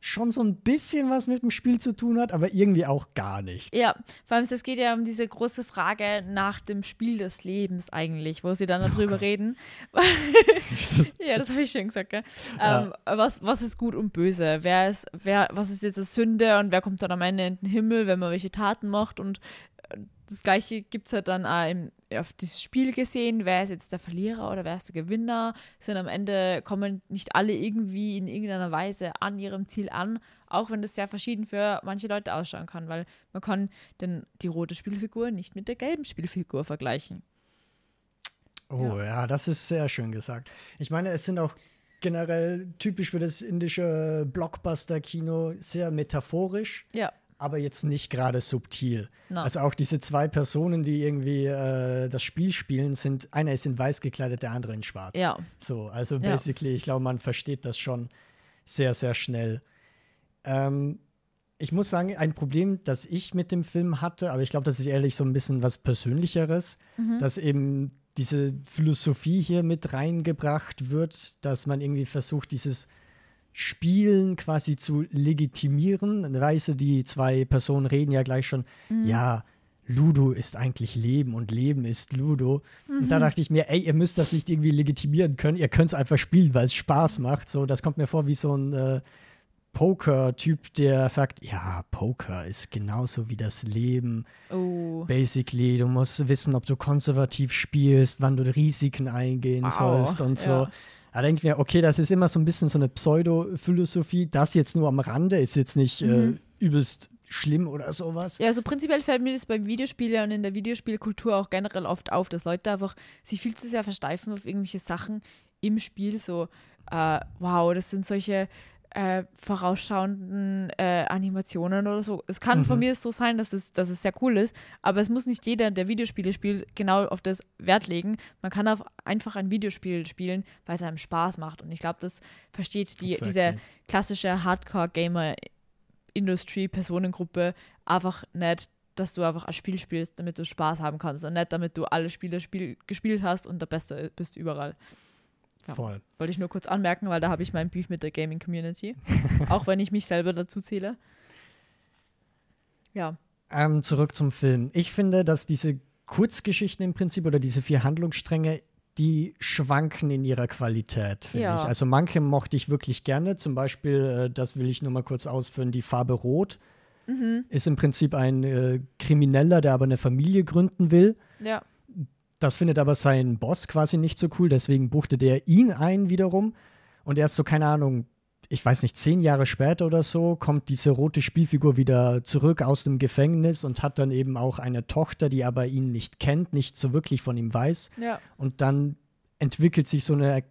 Schon so ein bisschen was mit dem Spiel zu tun hat, aber irgendwie auch gar nicht. Ja, vor allem es geht ja um diese große Frage nach dem Spiel des Lebens eigentlich, wo sie dann darüber Gott. reden. ja, das habe ich schon gesagt, gell? Ja. Ähm, was, was ist gut und böse? Wer ist, wer, was ist jetzt das Sünde und wer kommt dann am Ende in den Himmel, wenn man welche Taten macht? Und das gleiche gibt es halt dann auch im, auf das Spiel gesehen, wer ist jetzt der Verlierer oder wer ist der Gewinner? Sind am Ende kommen nicht alle irgendwie in irgendeiner Weise an ihrem Ziel an, auch wenn das sehr verschieden für manche Leute ausschauen kann, weil man kann den, die rote Spielfigur nicht mit der gelben Spielfigur vergleichen. Oh ja. das ist sehr schön gesagt. Ich meine, es sind auch generell typisch für das indische Blockbuster-Kino sehr metaphorisch, Ja, aber jetzt nicht gerade subtil. na. Also auch diese zwei Personen, die irgendwie äh, das Spiel spielen, sind einer ist in weiß gekleidet, der andere in schwarz. ja, So, also Ja. basically, ich glaube, man versteht das schon sehr, sehr schnell. Ähm, ich muss sagen, ein Problem, das ich mit dem Film hatte, aber ich glaube, das ist ehrlich so ein bisschen was Persönlicheres, Mhm. dass eben diese Philosophie hier mit reingebracht wird, dass man irgendwie versucht, dieses Spielen quasi zu legitimieren. Weißt du, die zwei Personen reden ja gleich schon, Mhm. ja, Ludo ist eigentlich Leben und Leben ist Ludo. Und Mhm. da dachte ich mir, ey, ihr müsst das nicht irgendwie legitimieren können, ihr könnt es einfach spielen, weil es Spaß macht. So, das kommt mir vor wie so ein äh, Poker-Typ, der sagt, ja, Poker ist genauso wie das Leben. Oh. Basically, du musst wissen, ob du konservativ spielst, wann du Risiken eingehen Wow, sollst und so. Da denke ich mir, okay, das ist immer so ein bisschen so eine Pseudo-Philosophie. Das jetzt nur am Rande ist jetzt nicht Mhm. äh, übelst schlimm oder sowas. Ja, also prinzipiell fällt mir das beim Videospiel und in der Videospielkultur auch generell oft auf, dass Leute einfach sich viel zu sehr versteifen auf irgendwelche Sachen im Spiel. So, äh, wow, das sind solche äh, vorausschauenden äh, Animationen oder so. Es kann von Mhm. mir so sein, dass es, dass es sehr cool ist, aber es muss nicht jeder, der Videospiele spielt, genau auf das Wert legen. Man kann auf einfach ein Videospiel spielen, weil es einem Spaß macht. Und ich glaube, das versteht die, diese Exactly. klassische Hardcore-Gamer-Industrie-Personengruppe einfach nicht, dass du einfach ein Spiel spielst, damit du Spaß haben kannst und nicht, damit du alle Spiele spiel gespielt hast und der Beste bist überall. Ja. Voll. Wollte ich nur kurz anmerken, weil da habe ich meinen Beef mit der Gaming-Community. auch wenn ich mich selber dazu zähle. Ja. Ähm, zurück zum Film. Ich finde, dass diese Kurzgeschichten im Prinzip oder diese vier Handlungsstränge, die schwanken in ihrer Qualität, finde Ja. ich. Also manche mochte ich wirklich gerne. Zum Beispiel, äh, das will ich nur mal kurz ausführen, die Farbe Rot Mhm. ist im Prinzip ein äh, Krimineller, der aber eine Familie gründen will. Ja. Das findet aber sein Boss quasi nicht so cool, deswegen buchte der ihn ein wiederum. Und erst so, keine Ahnung, ich weiß nicht, zehn Jahre später oder so, kommt diese rote Spielfigur wieder zurück aus dem Gefängnis und hat dann eben auch eine Tochter, die aber ihn nicht kennt, nicht so wirklich von ihm weiß. Ja. Und dann entwickelt sich so eine,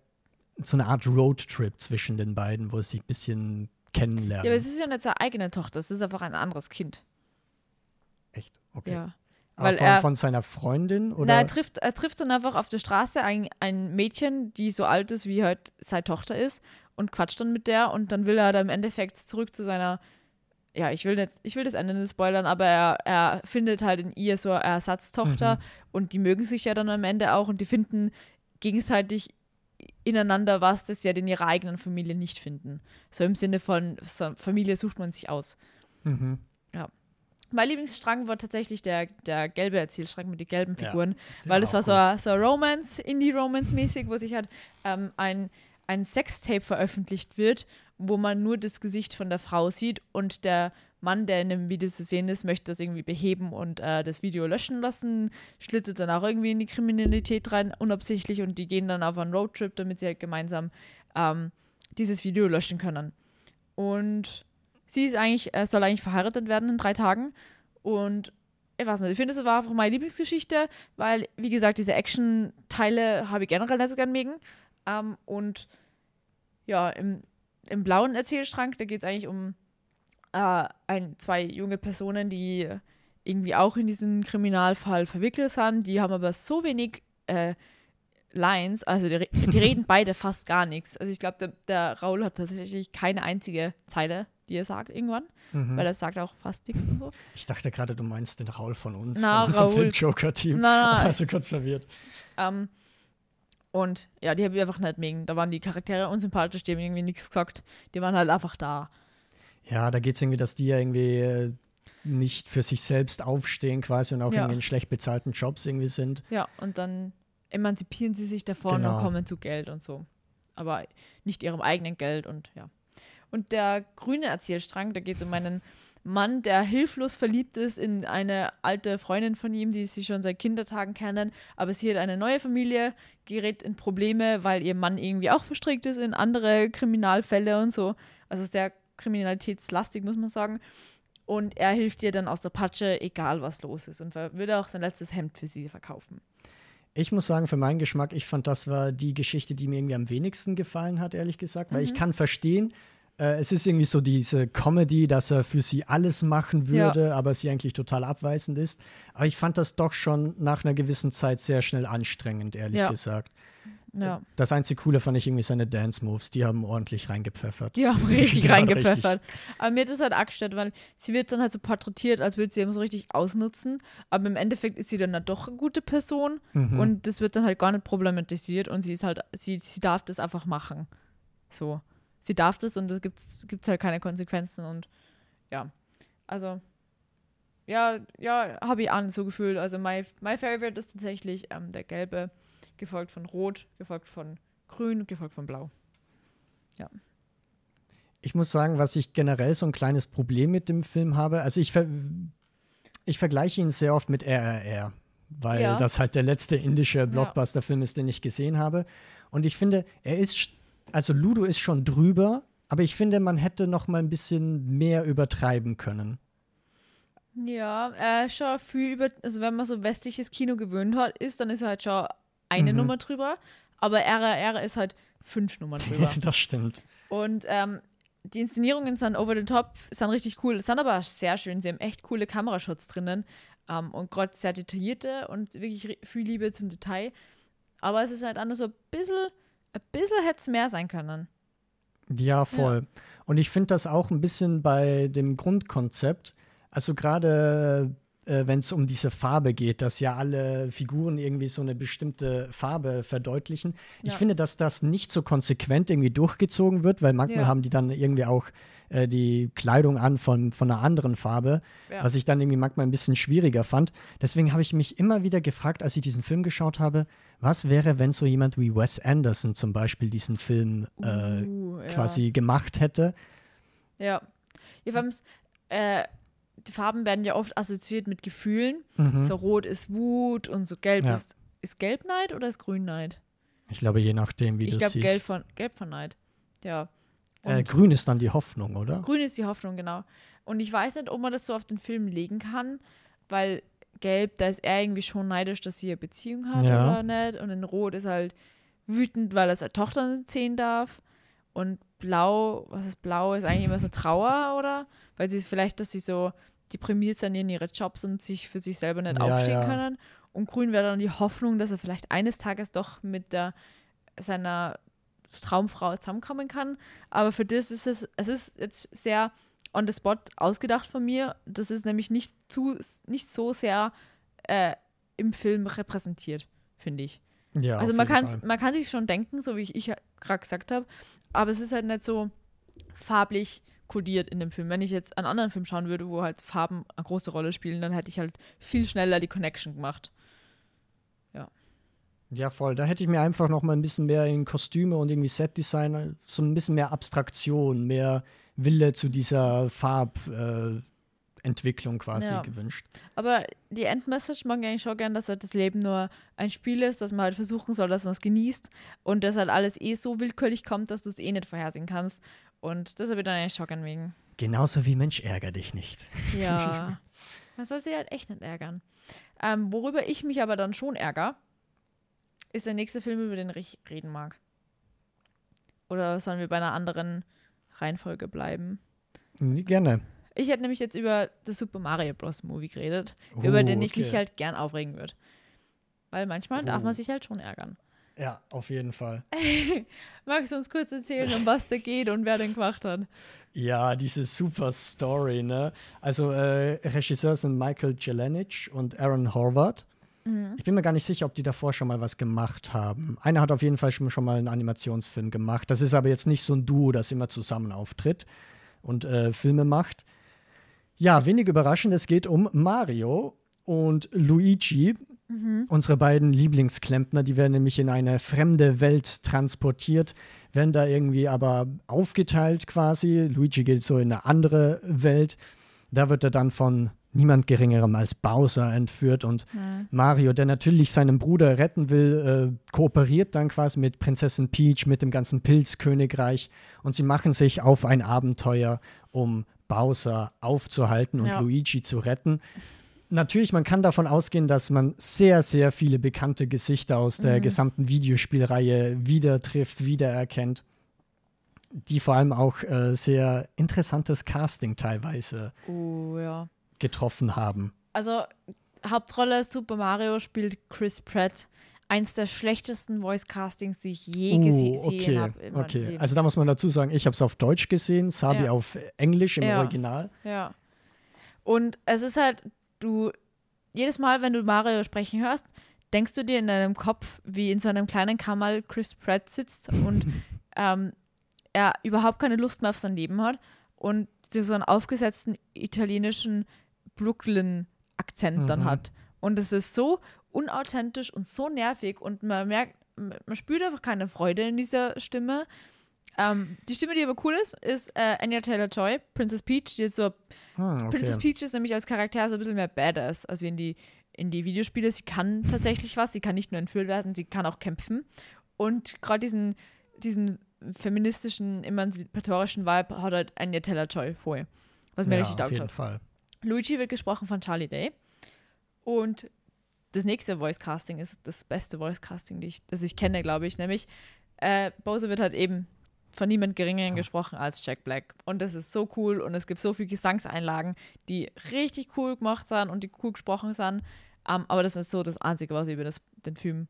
so eine Art Roadtrip zwischen den beiden, wo sie ein bisschen kennenlernen. Ja, aber es ist ja nicht seine eigene Tochter, es ist einfach ein anderes Kind. Echt? Okay. Ja. Weil von, er- von seiner Freundin oder? Na, er trifft, er trifft dann einfach auf der Straße ein, ein Mädchen, die so alt ist, wie halt seine Tochter ist, und quatscht dann mit der und dann will er dann im Endeffekt zurück zu seiner. Ja, ich will nicht, ich will das Ende nicht spoilern, aber er, er findet halt in ihr so eine Ersatztochter Mhm. und die mögen sich ja dann am Ende auch und die finden gegenseitig ineinander was, das sie ja in ihrer eigenen Familie nicht finden. So im Sinne von so, Familie sucht man sich aus. Mhm. Mein Lieblingsstrang war tatsächlich der, der gelbe Erzählstrang mit den gelben Ja, Figuren, Den weil das war so, so Romance, Indie-Romance-mäßig, wo sich halt ähm, ein, ein Sextape veröffentlicht wird, wo man nur das Gesicht von der Frau sieht und der Mann, der in dem Video zu sehen ist, möchte das irgendwie beheben und äh, das Video löschen lassen, schlittert dann auch irgendwie in die Kriminalität rein, unabsichtlich, und die gehen dann auf einen Roadtrip, damit sie halt gemeinsam ähm, dieses Video löschen können. Und sie ist eigentlich, äh, soll eigentlich verheiratet werden in drei Tagen. Und ich weiß nicht, ich finde, es war einfach meine Lieblingsgeschichte, weil, wie gesagt, diese Action-Teile habe ich generell nicht so gern mögen. Ähm, und ja, im, im blauen Erzählstrang, da geht es eigentlich um äh, ein, zwei junge Personen, die irgendwie auch in diesen Kriminalfall verwickelt sind. Die haben aber so wenig äh, Lines, also die, die reden beide fast gar nichts. Also ich glaube, der, der Raul hat tatsächlich keine einzige Zeile, die er sagt irgendwann, Mhm. weil er sagt auch fast nichts und so. Ich dachte gerade, du meinst den Raul von uns, Na, von unserem. Film-Joker-Team. Na, Also kurz verwirrt. Ähm, Und ja, die habe ich einfach nicht mögen. Da waren die Charaktere unsympathisch, die haben irgendwie nichts gesagt. Die waren halt einfach da. Ja, da geht es irgendwie, dass die ja irgendwie äh, nicht für sich selbst aufstehen quasi und auch Ja. in schlecht bezahlten Jobs irgendwie sind. Ja, und dann emanzipieren sie sich davon Genau. und kommen zu Geld und so. Aber nicht ihrem eigenen Geld und ja. Und der grüne Erzählstrang, da geht es um einen Mann, der hilflos verliebt ist in eine alte Freundin von ihm, die sie schon seit Kindertagen kennen, aber sie hat eine neue Familie, gerät in Probleme, weil ihr Mann irgendwie auch verstrickt ist in andere Kriminalfälle und so. Also sehr kriminalitätslastig, muss man sagen. Und er hilft ihr dann aus der Patsche, egal was los ist. Und würde auch sein letztes Hemd für sie verkaufen. Ich muss sagen, für meinen Geschmack, ich fand, das war die Geschichte, die mir irgendwie am wenigsten gefallen hat, ehrlich gesagt, weil ich Mhm. kann verstehen, äh, es ist irgendwie so diese Comedy, dass er für sie alles machen würde, aber sie eigentlich total abweisend ist. Aber ich fand das doch schon nach einer gewissen Zeit sehr schnell anstrengend, ehrlich Ja. gesagt. Ja. Das einzige Coole fand ich irgendwie seine Dance-Moves, die haben ordentlich reingepfeffert. Die haben richtig Die reingepfeffert. Aber mir hat das halt gestört, weil sie wird dann halt so porträtiert, als würde sie eben so richtig ausnutzen. Aber im Endeffekt ist sie dann, dann doch eine gute Person Mhm. und das wird dann halt gar nicht problematisiert und sie ist halt, sie, sie darf das einfach machen. So. Sie darf das und da gibt es halt keine Konsequenzen und ja. Also, ja, ja, habe ich auch nicht so gefühlt. Also, my, my favorite ist tatsächlich ähm, der gelbe, gefolgt von rot, gefolgt von grün, gefolgt von blau. Ich muss sagen, was ich generell so ein kleines Problem mit dem Film habe, also ich, ver ich vergleiche ihn sehr oft mit RRR, weil Ja. das halt der letzte indische Blockbuster-Film ist, den ich gesehen habe. Und ich finde, er ist, also Ludo ist schon drüber, aber ich finde, man hätte noch mal ein bisschen mehr übertreiben können. Ja, äh, schon viel über, also wenn man so westliches Kino gewöhnt hat, ist, dann ist er halt schon eine Mhm. Nummer drüber, aber RRR ist halt fünf Nummern drüber. das stimmt. Und ähm, die Inszenierungen sind over the top, sind richtig cool, sind aber sehr schön. Sie haben echt coole Kamerashots drinnen ähm, und gerade sehr detaillierte und wirklich viel Liebe zum Detail. Aber es ist halt nur so ein bisschen, ein bisschen hätte es mehr sein können. Ja, voll. Und ich finde das auch ein bisschen bei dem Grundkonzept. Also gerade äh, wenn es um diese Farbe geht, dass ja alle Figuren irgendwie so eine bestimmte Farbe verdeutlichen. Ich Ja. finde, dass das nicht so konsequent irgendwie durchgezogen wird, weil manchmal Ja. haben die dann irgendwie auch äh, die Kleidung an von, von einer anderen Farbe, Ja. was ich dann irgendwie manchmal ein bisschen schwieriger fand. Deswegen habe ich mich immer wieder gefragt, als ich diesen Film geschaut habe, was wäre, wenn so jemand wie Wes Anderson zum Beispiel diesen Film äh, Uh, quasi gemacht hätte. Ja. ja vor allem, äh, die Farben werden ja oft assoziiert mit Gefühlen. Mhm. So rot ist Wut und so gelb Ja. ist. Ist gelb Neid oder ist grün Neid? Ich glaube, je nachdem, wie Ich du glaube, siehst. gelb von, gelb von Neid. Ja. äh, grün ist dann die Hoffnung, oder? grün ist die Hoffnung, genau. Und ich weiß nicht, ob man das so auf den Film legen kann, weil gelb, da ist er irgendwie schon neidisch, dass sie eine Beziehung hat Ja. oder nicht. Und in rot ist halt wütend, weil er seine Tochter nicht sehen darf. Und blau, was ist blau, ist eigentlich immer so Trauer, oder? Weil sie vielleicht, dass sie so deprimiert sind in ihre Jobs und sich für sich selber nicht Ja, aufstehen ja. können. Und grün wäre dann die Hoffnung, dass er vielleicht eines Tages doch mit der, seiner Traumfrau zusammenkommen kann. Aber für das ist es, es ist jetzt sehr on the spot ausgedacht von mir. Das ist nämlich nicht, zu, nicht so sehr äh, im Film repräsentiert, finde ich. Ja, also man jeden kann, Fall. man kann sich schon denken, so wie ich, ich gerade gesagt habe, aber es ist halt nicht so farblich kodiert in dem Film. Wenn ich jetzt einen anderen Film schauen würde, wo halt Farben eine große Rolle spielen, dann hätte ich halt viel schneller die Connection gemacht. Ja, voll. Da hätte ich mir einfach noch mal ein bisschen mehr in Kostüme und irgendwie Setdesign, so ein bisschen mehr Abstraktion, mehr Wille zu dieser Farbentwicklung äh, quasi Ja. gewünscht. Aber die Endmessage mag ich eigentlich schon gern, dass halt das Leben nur ein Spiel ist, dass man halt versuchen soll, dass man es genießt und dass halt alles eh so willkürlich kommt, dass du es eh nicht vorhersehen kannst. Und das habe ich dann eigentlich schon gern wegen. Genauso wie Mensch, ärger dich nicht. Ja. Man soll sich halt echt nicht ärgern. Ähm, worüber ich mich aber dann schon ärgere, ist der nächste Film, über den ich reden mag. Oder sollen wir bei einer anderen Reihenfolge bleiben? Gerne. Ich hätte nämlich jetzt über das Super Mario Bros. Movie geredet, über Oh, den ich mich okay. halt gern aufregen würde. Weil manchmal darf Oh. man sich halt schon ärgern. Ja, auf jeden Fall. Magst du uns kurz erzählen, um was der geht und wer den gemacht hat? Ja, diese super Story, ne? Also äh, Regisseur sind Michael Jelenic und Aaron Horvath. Ich bin mir gar nicht sicher, ob die davor schon mal was gemacht haben. Einer hat auf jeden Fall schon, schon mal einen Animationsfilm gemacht. Das ist aber jetzt nicht so ein Duo, das immer zusammen auftritt und äh, Filme macht. Ja, wenig überraschend, es geht um Mario und Luigi, unsere beiden Lieblingsklempner. Die werden nämlich in eine fremde Welt transportiert, werden da irgendwie aber aufgeteilt quasi. Luigi geht so in eine andere Welt. Da wird er dann von niemand Geringerem als Bowser entführt und Mario, der natürlich seinen Bruder retten will, äh, kooperiert dann quasi mit Prinzessin Peach, mit dem ganzen Pilzkönigreich und sie machen sich auf ein Abenteuer, um Bowser aufzuhalten und Ja. Luigi zu retten. Natürlich, man kann davon ausgehen, dass man sehr, sehr viele bekannte Gesichter aus der gesamten Videospielreihe wieder trifft, wiedererkennt, die vor allem auch äh, sehr interessantes Casting teilweise Oh, ja. getroffen haben. Also, Hauptrolle Super Mario spielt Chris Pratt. Eins der schlechtesten Voice-Castings, die ich je Uh, gesehen okay, habe. okay. Also da muss man dazu sagen, ich habe es auf Deutsch gesehen, Sabi Ja. auf Englisch im Ja. Original. Ja. Und es ist halt, du, jedes Mal, wenn du Mario sprechen hörst, denkst du dir in deinem Kopf, wie in so einem kleinen Kammerl Chris Pratt sitzt und ähm, er überhaupt keine Lust mehr auf sein Leben hat und so einen aufgesetzten italienischen Brooklyn-Akzent dann Mhm. hat. Und es ist so unauthentisch und so nervig und man merkt, man spürt einfach keine Freude in dieser Stimme. Ähm, die Stimme, die aber cool ist, ist äh, Anya Taylor-Joy, Princess Peach, die jetzt so Hm, Princess okay. Peach ist nämlich als Charakter so ein bisschen mehr Badass, als wie in die, in die Videospiele. Sie kann tatsächlich was, sie kann nicht nur entführt werden, sie kann auch kämpfen. Und gerade diesen, diesen feministischen, emanzipatorischen Vibe hat halt Anya Taylor-Joy voll. Was mir ja, richtig auf taugt jeden hat. Fall. Luigi wird gesprochen von Charlie Day. Und das nächste Voice Casting ist das beste Voice Casting, ich, das ich kenne, glaube ich. Nämlich äh, Bowser wird halt eben von niemand Geringeren gesprochen als Jack Black. Und das ist so cool und es gibt so viele Gesangseinlagen, die richtig cool gemacht sind und die cool gesprochen sind. Ähm, aber das ist so das Einzige, was ich über das, den Film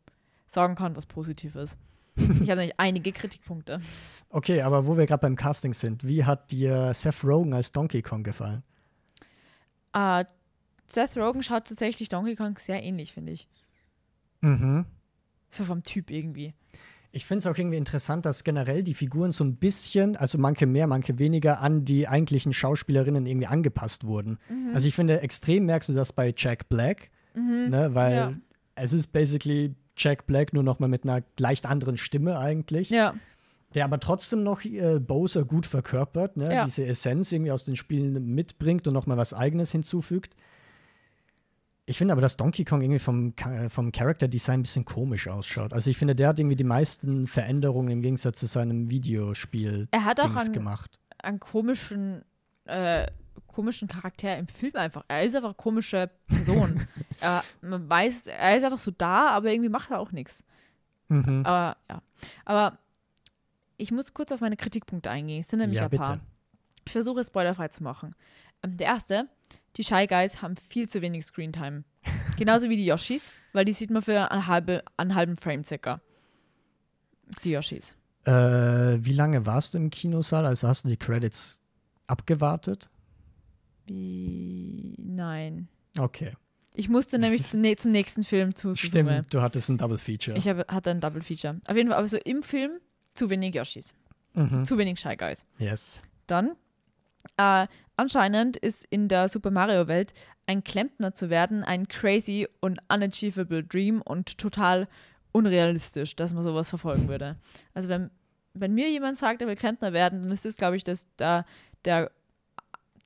sagen kann, was positiv ist. Ich habe nämlich einige Kritikpunkte. Okay, aber wo wir gerade beim Casting sind, wie hat dir Seth Rogen als Donkey Kong gefallen? Äh, Seth Rogen schaut tatsächlich Donkey Kong sehr ähnlich, finde ich. Mhm. So vom Typ irgendwie. Ich finde es auch irgendwie interessant, dass generell die Figuren so ein bisschen, also manche mehr, manche weniger, an die eigentlichen Schauspielerinnen irgendwie angepasst wurden. Mhm. Also ich finde, extrem merkst du das bei Jack Black, ne, weil Ja. es ist basically Jack Black nur noch mal mit einer leicht anderen Stimme eigentlich, Ja, der aber trotzdem noch äh, Bowser gut verkörpert, ne, Ja. diese Essenz irgendwie aus den Spielen mitbringt und noch mal was Eigenes hinzufügt. Ich finde aber, dass Donkey Kong irgendwie vom, Cha- vom Character Design ein bisschen komisch ausschaut. Also ich finde, der hat irgendwie die meisten Veränderungen im Gegensatz zu seinem Videospiel er hat auch Dings einen, gemacht. einen komischen, äh, komischen Charakter im Film einfach. Er ist einfach eine komische Person. er, man weiß, er ist einfach so da, aber irgendwie macht er auch nichts. Mhm. Aber ja. Aber ich muss kurz auf meine Kritikpunkte eingehen. Es sind nämlich Ja, ein paar. bitte. Ich versuche es spoilerfrei zu machen. Ähm, der erste, die Shy Guys haben viel zu wenig Screentime. Genauso wie die Yoshis, weil die sieht man für einen, halbe, einen halben Frame circa. Die Yoshis. Äh, wie lange warst du im Kinosaal? Also hast du die Credits abgewartet? Wie. Nein. Okay. Ich musste nämlich zum, zum nächsten Film zu. Stimmt, du hattest ein Double Feature. Ich habe, hatte ein Double Feature. Auf jeden Fall, aber so im Film zu wenig Yoshis. mhm. Zu wenig Shy Guys. Yes. Dann, äh, anscheinend ist in der Super Mario-Welt ein Klempner zu werden ein crazy und unachievable Dream und total unrealistisch, dass man sowas verfolgen würde. Also wenn, wenn mir jemand sagt, er will Klempner werden, dann ist das, glaube ich, das, der, der,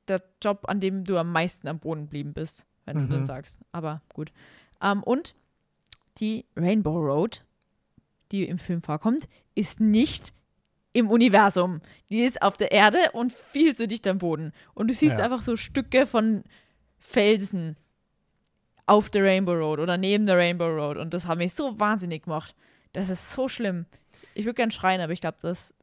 der Job, an dem du am meisten am Boden geblieben bist, wenn du Mhm. den sagst. Aber gut. Ähm, und die Rainbow Road, die im Film vorkommt, ist nicht im Universum. Die ist auf der Erde und viel zu dicht am Boden. Und du siehst Ja. einfach so Stücke von Felsen auf der Rainbow Road oder neben der Rainbow Road. Und das hat mich so wahnsinnig gemacht. Das ist so schlimm. Ich würde gern schreien, aber ich glaube, das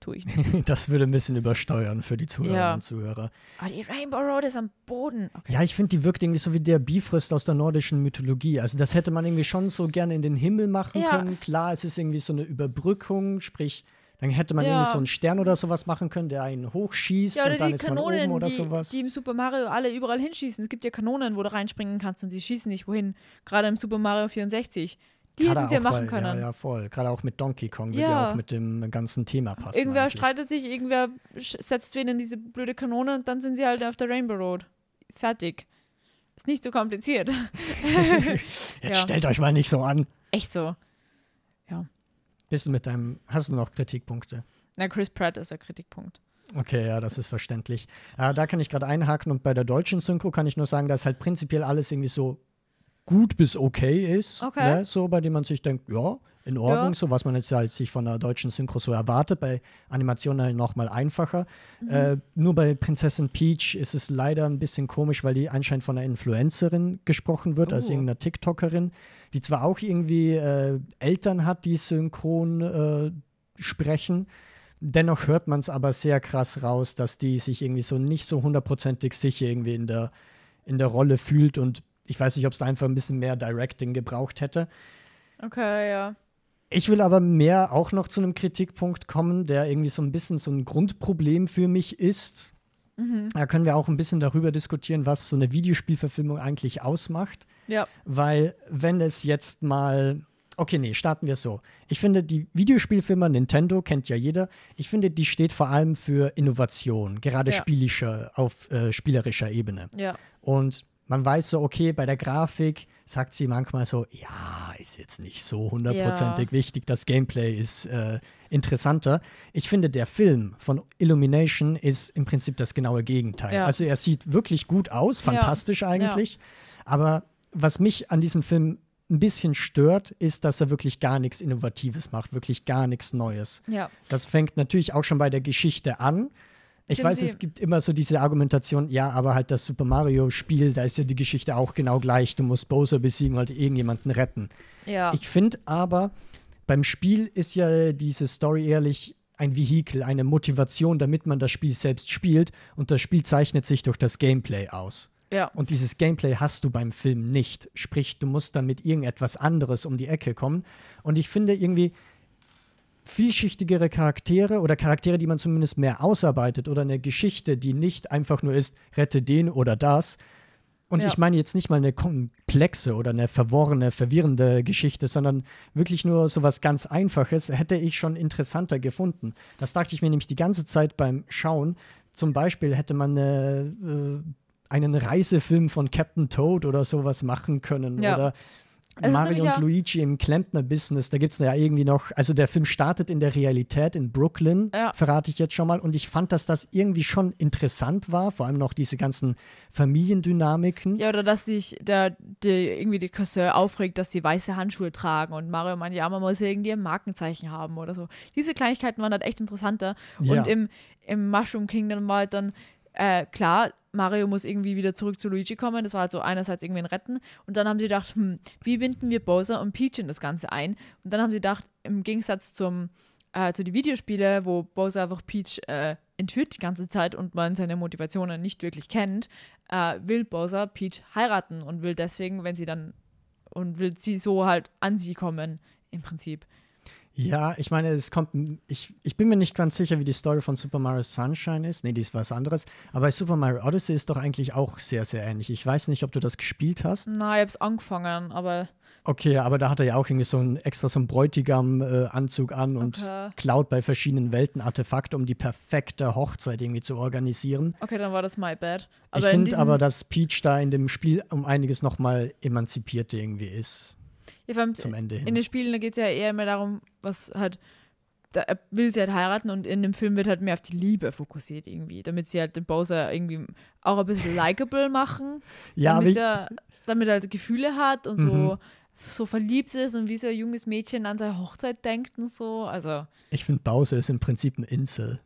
tue ich nicht. Das würde ein bisschen übersteuern für die Zuhörerinnen Ja. und Zuhörer. Aber die Rainbow Road ist am Boden. Okay. Ja, ich finde, die wirkt irgendwie so wie der Bifrost aus der nordischen Mythologie. Also das hätte man irgendwie schon so gerne in den Himmel machen Ja. können. Klar, es ist irgendwie so eine Überbrückung, sprich, Dann hätte man Ja. irgendwie so einen Stern oder sowas machen können, der einen hochschießt Ja, oder und dann die ist man oben Kanonen, oder die, sowas. die im Super Mario alle überall hinschießen. Es gibt ja Kanonen, wo du reinspringen kannst und die schießen nicht wohin. Gerade im Super Mario 64. Die Gerade hätten sie ja machen weil- können. Ja, ja, voll. Gerade auch mit Donkey Kong wird ja Ja. auch mit dem ganzen Thema passen. irgendwer eigentlich. streitet sich, irgendwer setzt wen in diese blöde Kanone und dann sind sie halt auf der Rainbow Road. Fertig. Ist nicht so kompliziert. Jetzt Ja. stellt euch mal nicht so an. Echt so. Bist du mit deinem, hast du noch Kritikpunkte? Na, Chris Pratt ist der Kritikpunkt. Okay, ja, das ist verständlich. Äh, da kann ich gerade einhaken und bei der deutschen Synchro kann ich nur sagen, dass halt prinzipiell alles irgendwie so gut bis okay ist. Okay. Ne? So, bei dem man sich denkt, ja, in Ordnung, Ja. so was man jetzt halt sich von der deutschen Synchro so erwartet. Bei Animationen halt nochmal einfacher. Mhm. Äh, nur bei Prinzessin Peach ist es leider ein bisschen komisch, weil die anscheinend von einer Influencerin gesprochen wird, als Oh. irgendeiner TikTokerin, die zwar auch irgendwie äh, Eltern hat, die synchron äh, sprechen. Dennoch hört man es aber sehr krass raus, dass die sich irgendwie so nicht so hundertprozentig sicher irgendwie in der, in der Rolle fühlt und ich weiß nicht, ob es da einfach ein bisschen mehr Directing gebraucht hätte. Okay, ja. Ich will aber mehr auch noch zu einem Kritikpunkt kommen, der irgendwie so ein bisschen so ein Grundproblem für mich ist. Da können wir auch ein bisschen darüber diskutieren, was so eine Videospielverfilmung eigentlich ausmacht. Ja. Weil, wenn es jetzt mal. Okay, nee, starten wir so. Ich finde, die Videospielfirma Nintendo kennt ja jeder. Ich finde, die steht vor allem für Innovation, gerade Ja. spielischer, auf äh, spielerischer Ebene. Ja. Und man weiß so, okay, bei der Grafik sagt sie manchmal so, ja, ist jetzt nicht so hundertprozentig wichtig, das Gameplay ist äh, interessanter. Ich finde, der Film von Illumination ist im Prinzip das genaue Gegenteil. Ja. Also er sieht wirklich gut aus, fantastisch eigentlich. Aber was mich an diesem Film ein bisschen stört, ist, dass er wirklich gar nichts Innovatives macht, wirklich gar nichts Neues. Ja. Das fängt natürlich auch schon bei der Geschichte an. Ich weiß, es gibt immer so diese Argumentation, ja, aber halt das Super Mario-Spiel, da ist ja die Geschichte auch genau gleich. Du musst Bowser besiegen und irgendjemanden retten. Ja. Ich finde aber, beim Spiel ist ja diese Story ehrlich ein Vehikel, eine Motivation, damit man das Spiel selbst spielt. Und das Spiel zeichnet sich durch das Gameplay aus. ja. Und dieses Gameplay hast du beim Film nicht. Sprich, du musst dann mit irgendetwas anderes um die Ecke kommen. Und ich finde irgendwie vielschichtigere Charaktere oder Charaktere, die man zumindest mehr ausarbeitet oder eine Geschichte, die nicht einfach nur ist, rette den oder das. Und Ja. ich meine jetzt nicht mal eine komplexe oder eine verworrene, verwirrende Geschichte, sondern wirklich nur so was ganz Einfaches, hätte ich schon interessanter gefunden. Das dachte ich mir nämlich die ganze Zeit beim Schauen. Zum Beispiel hätte man eine, äh, einen Reisefilm von Captain Toad oder sowas machen können. Ja. Oder Es Mario und Luigi im Klempner-Business, da gibt es ja irgendwie noch, also der Film startet in der Realität in Brooklyn, Ja. verrate ich jetzt schon mal. Und ich fand, dass das irgendwie schon interessant war, vor allem noch diese ganzen Familiendynamiken. Ja, oder dass sich der, der irgendwie die Cousin aufregt, dass sie weiße Handschuhe tragen und Mario meint, ja, man muss ja irgendwie ein Markenzeichen haben oder so. Diese Kleinigkeiten waren halt echt interessanter. Ja. Und im, im Mushroom Kingdom war halt dann, äh, klar, Mario muss irgendwie wieder zurück zu Luigi kommen. Das war halt so einerseits irgendwie ein Retten. Und dann haben sie gedacht, hm, wie binden wir Bowser und Peach in das Ganze ein? Und dann haben sie gedacht, im Gegensatz zum, äh, zu den Videospielen, wo Bowser einfach Peach äh, entführt die ganze Zeit und man seine Motivationen nicht wirklich kennt, äh, will Bowser Peach heiraten und will deswegen, wenn sie dann und will sie so halt an sie kommen, im Prinzip. Ja, ich meine, es kommt, ich, ich bin mir nicht ganz sicher, wie die Story von Super Mario Sunshine ist. Nee, die ist was anderes. Aber bei Super Mario Odyssey ist doch eigentlich auch sehr, sehr ähnlich. Ich weiß nicht, ob du das gespielt hast. Na, ich hab's angefangen, aber Okay, aber da hat er ja auch irgendwie so ein extra so einen Bräutigam-Anzug an und Okay. klaut bei verschiedenen Welten Artefakte, um die perfekte Hochzeit irgendwie zu organisieren. okay, dann war das my bad. ich Aber in finde aber, dass Peach da in dem Spiel um einiges nochmal emanzipiert irgendwie ist Ja, vor allem zum Ende hin. in den Spielen, da geht es ja eher mehr darum, was halt, da er will sie halt heiraten und in dem Film wird halt mehr auf die Liebe fokussiert irgendwie, damit sie halt den Bowser irgendwie auch ein bisschen likable machen, ja, damit, er, damit er halt Gefühle hat und Mhm. so, so verliebt ist und wie so ein junges Mädchen an seine Hochzeit denkt und so, also ich finde, Bowser ist im Prinzip ein Insel.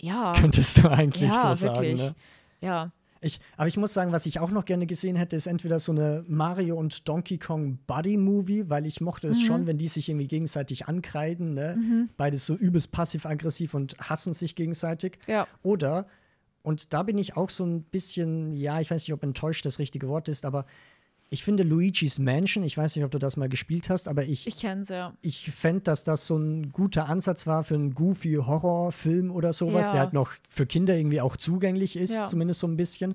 ja, Könntest du eigentlich ja, so wirklich, sagen. Ne? ja, Ich, aber ich muss sagen, was ich auch noch gerne gesehen hätte, ist entweder so eine Mario und Donkey Kong Buddy-Movie, weil ich mochte Mhm. es schon, wenn die sich irgendwie gegenseitig ankreiden. Ne? Beides so übelst passiv-aggressiv und hassen sich gegenseitig. ja, Oder, und da bin ich auch so ein bisschen, ja, ich weiß nicht, ob enttäuscht das richtige Wort ist, aber ich finde Luigi's Mansion, ich weiß nicht, ob du das mal gespielt hast, aber ich, Ich kenne es ja. ich fände, dass das so ein guter Ansatz war für einen goofy Horrorfilm oder sowas, Ja. der halt noch für Kinder irgendwie auch zugänglich ist, Ja. zumindest so ein bisschen.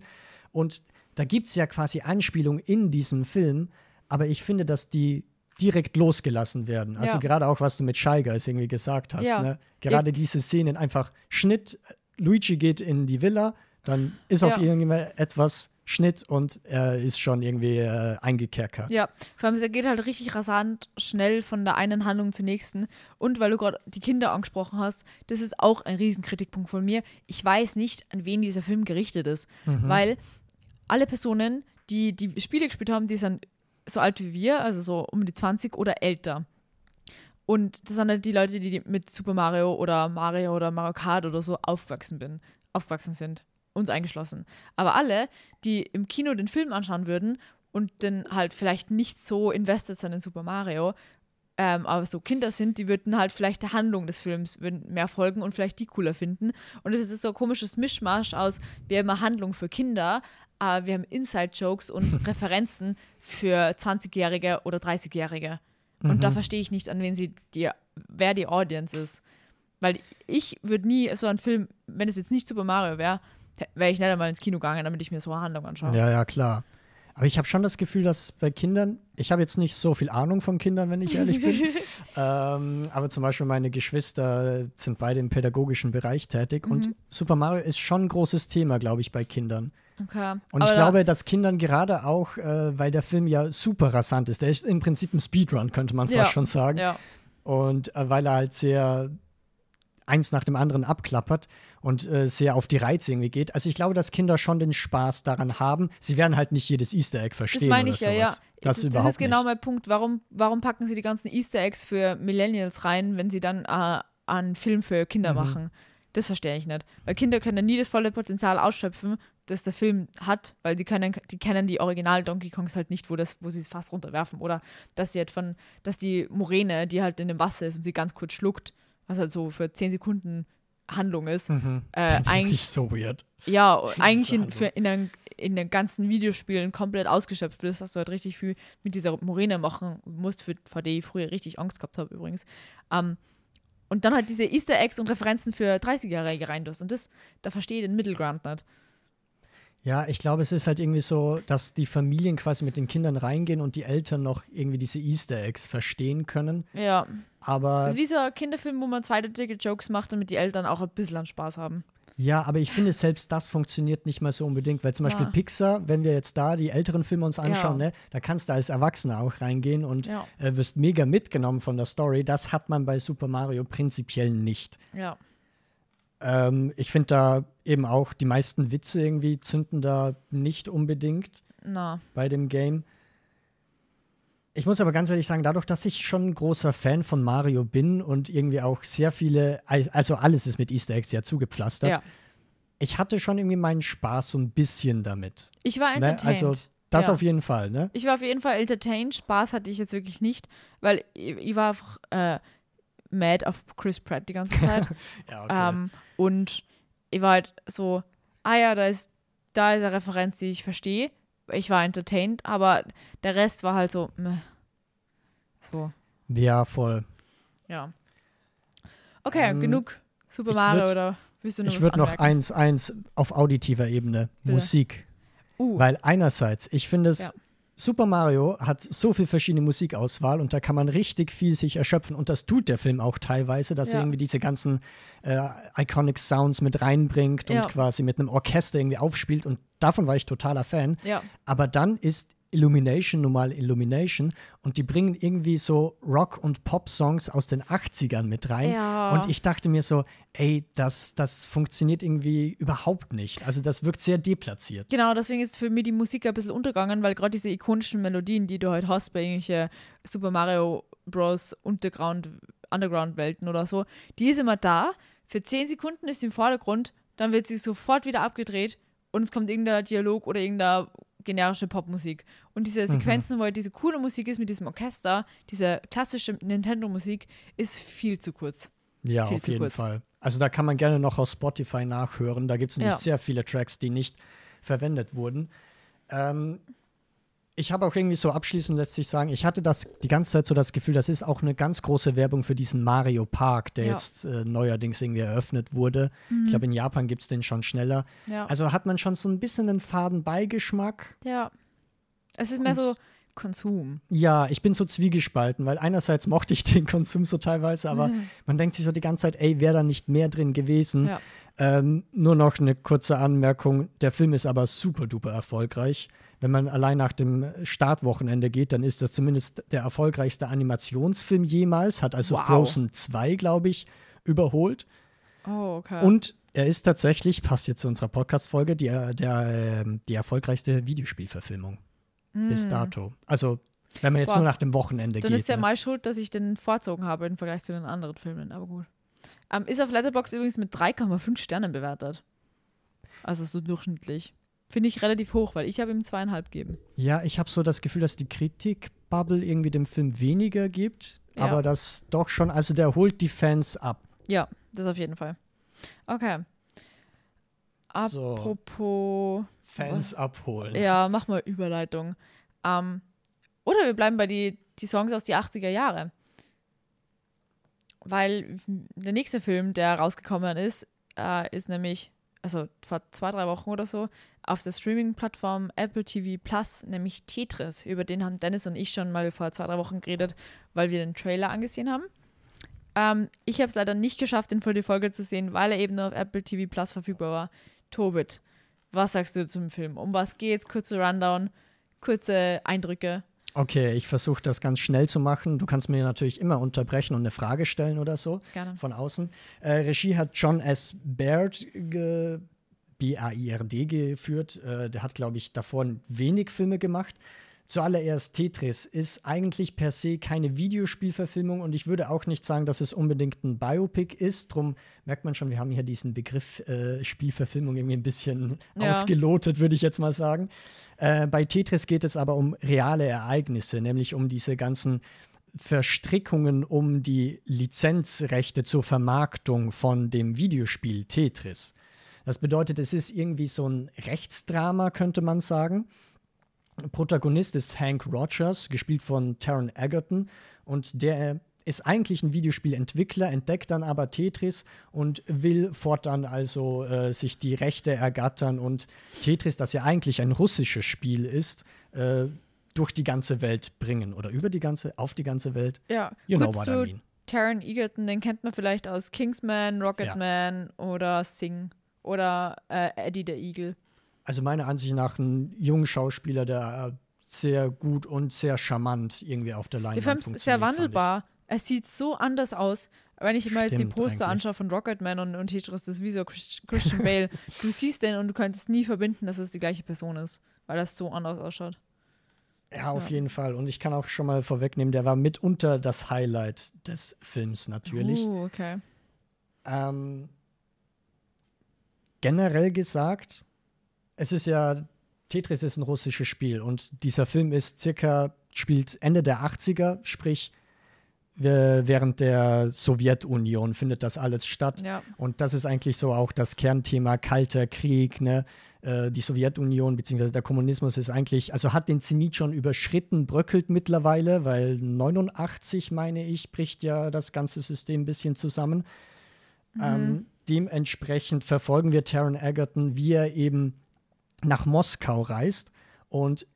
Und da gibt es ja quasi Anspielungen in diesem Film, aber ich finde, dass die direkt losgelassen werden. Also Ja. gerade auch, was du mit Shy Guys irgendwie gesagt hast. Ne? Gerade diese Szenen, einfach Schnitt, Luigi geht in die Villa, dann ist auf irgendjemand etwas Schnitt und er ist schon irgendwie äh, eingekerkert. Ja, vor allem, es geht halt richtig rasant schnell von der einen Handlung zur nächsten. Und weil du gerade die Kinder angesprochen hast, das ist auch ein Riesenkritikpunkt von mir. Ich weiß nicht, an wen dieser Film gerichtet ist. Weil alle Personen, die die Spiele gespielt haben, die sind so alt wie wir, also so um die 20 oder älter. Und das sind halt die Leute, die mit Super Mario oder Mario oder Mario Kart oder so aufgewachsen bin, aufgewachsen sind. Uns eingeschlossen. Aber alle, die im Kino den Film anschauen würden und dann halt vielleicht nicht so invested sind in Super Mario, ähm, aber so Kinder sind, die würden halt vielleicht der Handlung des Films mehr folgen und vielleicht die cooler finden. Und es ist so ein komisches Mischmasch aus, wir haben eine Handlung für Kinder, aber wir haben Inside-Jokes und Referenzen für 20-Jährige oder 30-Jährige. Und da verstehe ich nicht, an wen sie die, wer die Audience ist. Weil ich würde nie so einen Film, wenn es jetzt nicht Super Mario wäre, wäre ich nicht einmal ins Kino gegangen, damit ich mir so eine Handlung anschaue. Ja, ja, klar. Aber ich habe schon das Gefühl, dass bei Kindern, ich habe jetzt nicht so viel Ahnung von Kindern, wenn ich ehrlich bin. ähm, aber zum Beispiel meine Geschwister sind beide im pädagogischen Bereich tätig und Mhm. Super Mario ist schon ein großes Thema, glaube ich, bei Kindern. Okay. Und Aber ich glaube, dass Kindern gerade auch, äh, weil der Film ja super rasant ist, der ist im Prinzip ein Speedrun, könnte man fast Ja, schon sagen. Ja, Und äh, weil er halt sehr eins nach dem anderen abklappert und äh, sehr auf die Reize irgendwie geht. Also ich glaube, dass Kinder schon den Spaß daran haben. Sie werden halt nicht jedes Easter Egg das verstehen meine oder ich ja, sowas. ja. Das, Das, das ist genau nicht. mein Punkt. Warum, warum packen sie die ganzen Easter Eggs für Millennials rein, wenn sie dann äh, einen Film für Kinder Mhm. machen? Das verstehe ich nicht. Weil Kinder können nie das volle Potenzial ausschöpfen, das der Film hat, weil die können, die kennen die Original Donkey Kongs halt nicht, wo, das, wo sie es fast runterwerfen. Oder dass sie halt von, dass die Moräne, die halt in dem Wasser ist und sie ganz kurz schluckt, was halt so für 10 Sekunden Handlung ist, Mhm. äh, Das ist eigentlich nicht so weird. ja, eigentlich in, für, in, den, in den ganzen Videospielen komplett ausgeschöpft wird, dass du halt richtig viel mit dieser Moräne machen musst, für, vor der ich früher richtig Angst gehabt habe übrigens. Ähm, und dann halt diese Easter Eggs und Referenzen für 30-Jährige rein Und das, da verstehe ich den Middle Ground nicht. Ja, ich glaube, es ist halt irgendwie so, dass die Familien quasi mit den Kindern reingehen und die Eltern noch irgendwie diese Easter Eggs verstehen können. Ja, Aber das ist wie so ein Kinderfilm, wo man zweideutige Jokes macht, damit die Eltern auch ein bisschen an Spaß haben. Ja, aber ich finde, selbst das funktioniert nicht mal so unbedingt, weil zum Beispiel Ja. Pixar, wenn wir jetzt da die älteren Filme uns anschauen, Ja. ne, da kannst du als Erwachsener auch reingehen und Ja. äh, wirst mega mitgenommen von der Story. Das hat man bei Super Mario prinzipiell nicht. Ja. Ähm, ich finde da eben auch, die meisten Witze irgendwie zünden da nicht unbedingt Na, bei dem Game. Ich muss aber ganz ehrlich sagen, dadurch, dass ich schon ein großer Fan von Mario bin und irgendwie auch sehr viele, also alles ist mit Easter Eggs ja zugepflastert, ja. ich hatte schon irgendwie meinen Spaß so ein bisschen damit. Ich war Ne? entertained. Also das ja. auf jeden Fall, ne? Ich war auf jeden Fall entertained. Spaß hatte ich jetzt wirklich nicht, weil ich, ich war einfach äh, mad auf Chris Pratt die ganze Zeit. Ja, ähm, und ich war halt so, ah ja, da ist, da ist eine Referenz, die ich verstehe. Ich war entertained, aber der Rest war halt so, meh. so, ja, voll. ja. Okay, Ähm, genug Super Mario würd- oder willst du noch Ich würde noch eins, eins auf auditiver Ebene, Bitte. Musik. Uh, Weil einerseits, ich finde es, Ja. Super Mario hat so viel verschiedene Musikauswahl und da kann man richtig viel sich erschöpfen und das tut der Film auch teilweise, dass er Ja. irgendwie diese ganzen äh, Iconic Sounds mit reinbringt und Ja. quasi mit einem Orchester irgendwie aufspielt und davon war ich totaler Fan. ja, Aber dann ist Illumination nun mal Illumination und die bringen irgendwie so Rock- und Pop-Songs aus den 80ern mit rein. Ja. Und ich dachte mir so, ey, das, das funktioniert irgendwie überhaupt nicht. Also das wirkt sehr deplatziert. Genau, deswegen ist für mich die Musik ein bisschen untergegangen, weil gerade diese ikonischen Melodien, die du halt hast bei irgendwelchen Super Mario Bros. Underground, Underground-Welten oder so, die ist immer da. Für 10 Sekunden ist sie im Vordergrund, dann wird sie sofort wieder abgedreht und es kommt irgendein Dialog oder irgendeine generische Popmusik. Und diese Sequenzen, wo halt diese coole Musik ist mit diesem Orchester, diese klassische Nintendo-Musik, ist viel zu kurz. Ja, Viel auf jeden kurz. Fall. Also da kann man gerne noch auf Spotify nachhören. Da gibt es nämlich Ja. sehr viele Tracks, die nicht verwendet wurden. Ähm, ich habe auch irgendwie so abschließend letztlich sagen, ich hatte das die ganze Zeit so das Gefühl, das ist auch eine ganz große Werbung für diesen Mario Park, der Ja. jetzt äh, neuerdings irgendwie eröffnet wurde. Ich glaube, in Japan gibt es den schon schneller. Ja. Also hat man schon so ein bisschen einen faden Beigeschmack. ja. Es ist mehr Und- so Konsum. Ja, ich bin so zwiegespalten, weil einerseits mochte ich den Konsum so teilweise, aber man denkt sich so die ganze Zeit, ey, wäre da nicht mehr drin gewesen. Ja. Ähm, nur noch eine kurze Anmerkung, der Film ist aber super duper erfolgreich. Wenn man allein nach dem Startwochenende geht, dann ist das zumindest der erfolgreichste Animationsfilm jemals, hat also Wow. Frozen 2, glaube ich, überholt. Oh, okay. Und er ist tatsächlich, passt jetzt zu unserer Podcast-Folge, die, äh, der, ähm, die erfolgreichste Videospielverfilmung bis dato. Also, wenn man jetzt Boah. nur nach dem Wochenende Dann geht. ist ja ne? mal schuld, dass ich den vorzogen habe im Vergleich zu den anderen Filmen, aber gut. Ähm, ist auf Letterboxd übrigens mit 3,5 Sternen bewertet. Also so durchschnittlich. Finde ich relativ hoch, weil ich habe ihm zweieinhalb gegeben. Ja, ich habe so das Gefühl, dass die Kritikbubble irgendwie dem Film weniger gibt, Ja. aber das doch schon, also der holt die Fans ab. Ja, das auf jeden Fall. Okay. So. Fans abholen. ja, mach mal Überleitung. Ähm, oder wir bleiben bei die, die Songs aus die 80er Jahre. Weil der nächste Film, der rausgekommen ist, äh, ist nämlich, also vor zwei, drei Wochen oder so, auf der Streaming-Plattform Apple TV Plus, nämlich Tetris. Über den haben Dennis und ich schon mal vor zwei, drei Wochen geredet, weil wir den Trailer angesehen haben. Ähm, ich habe es leider nicht geschafft, den für die Folge zu sehen, weil er eben nur auf Apple TV Plus verfügbar war. Tobit, was sagst du zum Film? Um was geht's? Kurze Rundown, kurze Eindrücke. Okay, ich versuche das ganz schnell zu machen. Du kannst mir natürlich immer unterbrechen und eine Frage stellen oder so Gerne. von außen. Äh, Regie hat John S. Baird, ge B-A-I-R-D, geführt. Äh, der hat, glaube ich, davor wenig Filme gemacht. Zuallererst Tetris ist eigentlich per se keine Videospielverfilmung und ich würde auch nicht sagen, dass es unbedingt ein Biopic ist. Drum merkt man schon, wir haben hier diesen Begriff äh, Spielverfilmung irgendwie ein bisschen Ja. ausgelotet, würde ich jetzt mal sagen. Äh, bei Tetris geht es aber um reale Ereignisse, nämlich um diese ganzen Verstrickungen um die Lizenzrechte zur Vermarktung von dem Videospiel Tetris. Das bedeutet, es ist irgendwie so ein Rechtsdrama, könnte man sagen. Protagonist ist Hank Rogers, gespielt von Taron Egerton. Und der ist eigentlich ein Videospielentwickler, entdeckt dann aber Tetris und will fortan also äh, sich die Rechte ergattern und Tetris, das ja eigentlich ein russisches Spiel ist, äh, durch die ganze Welt bringen. Oder über die ganze, auf die ganze Welt. Ja, You know kurz what zu I mean. Taron Egerton, den kennt man vielleicht aus Kingsman, Rocketman oder Sing oder äh, Eddie der Eagle. Also meiner Ansicht nach ein junger Schauspieler, der äh, sehr gut und sehr charmant irgendwie auf der Der Leinwand Film ist funktioniert. sehr wandelbar. Es sieht so anders aus. Wenn ich mal jetzt die Poster eigentlich. anschaue von Rocketman und, und Tetris, das ist wie so Chris- Christian Bale. du siehst den und du könntest nie verbinden, dass es die gleiche Person ist, weil das so anders ausschaut. Ja, auf Ja. jeden Fall. Und ich kann auch schon mal vorwegnehmen, der war mitunter das Highlight des Films natürlich. Uh, okay. Ähm, generell gesagt, es ist ja, Tetris ist ein russisches Spiel und dieser Film ist circa, spielt Ende der 80er, sprich während der Sowjetunion findet das alles statt. Ja. Und das ist eigentlich so auch das Kernthema Kalter Krieg. Ne? Äh, die Sowjetunion bzw. der Kommunismus ist eigentlich, also hat den Zenit schon überschritten, bröckelt mittlerweile, weil 89, meine ich, bricht ja das ganze System ein bisschen zusammen. Ähm, dementsprechend verfolgen wir Taron Egerton, wie er eben nach Moskau reist. Und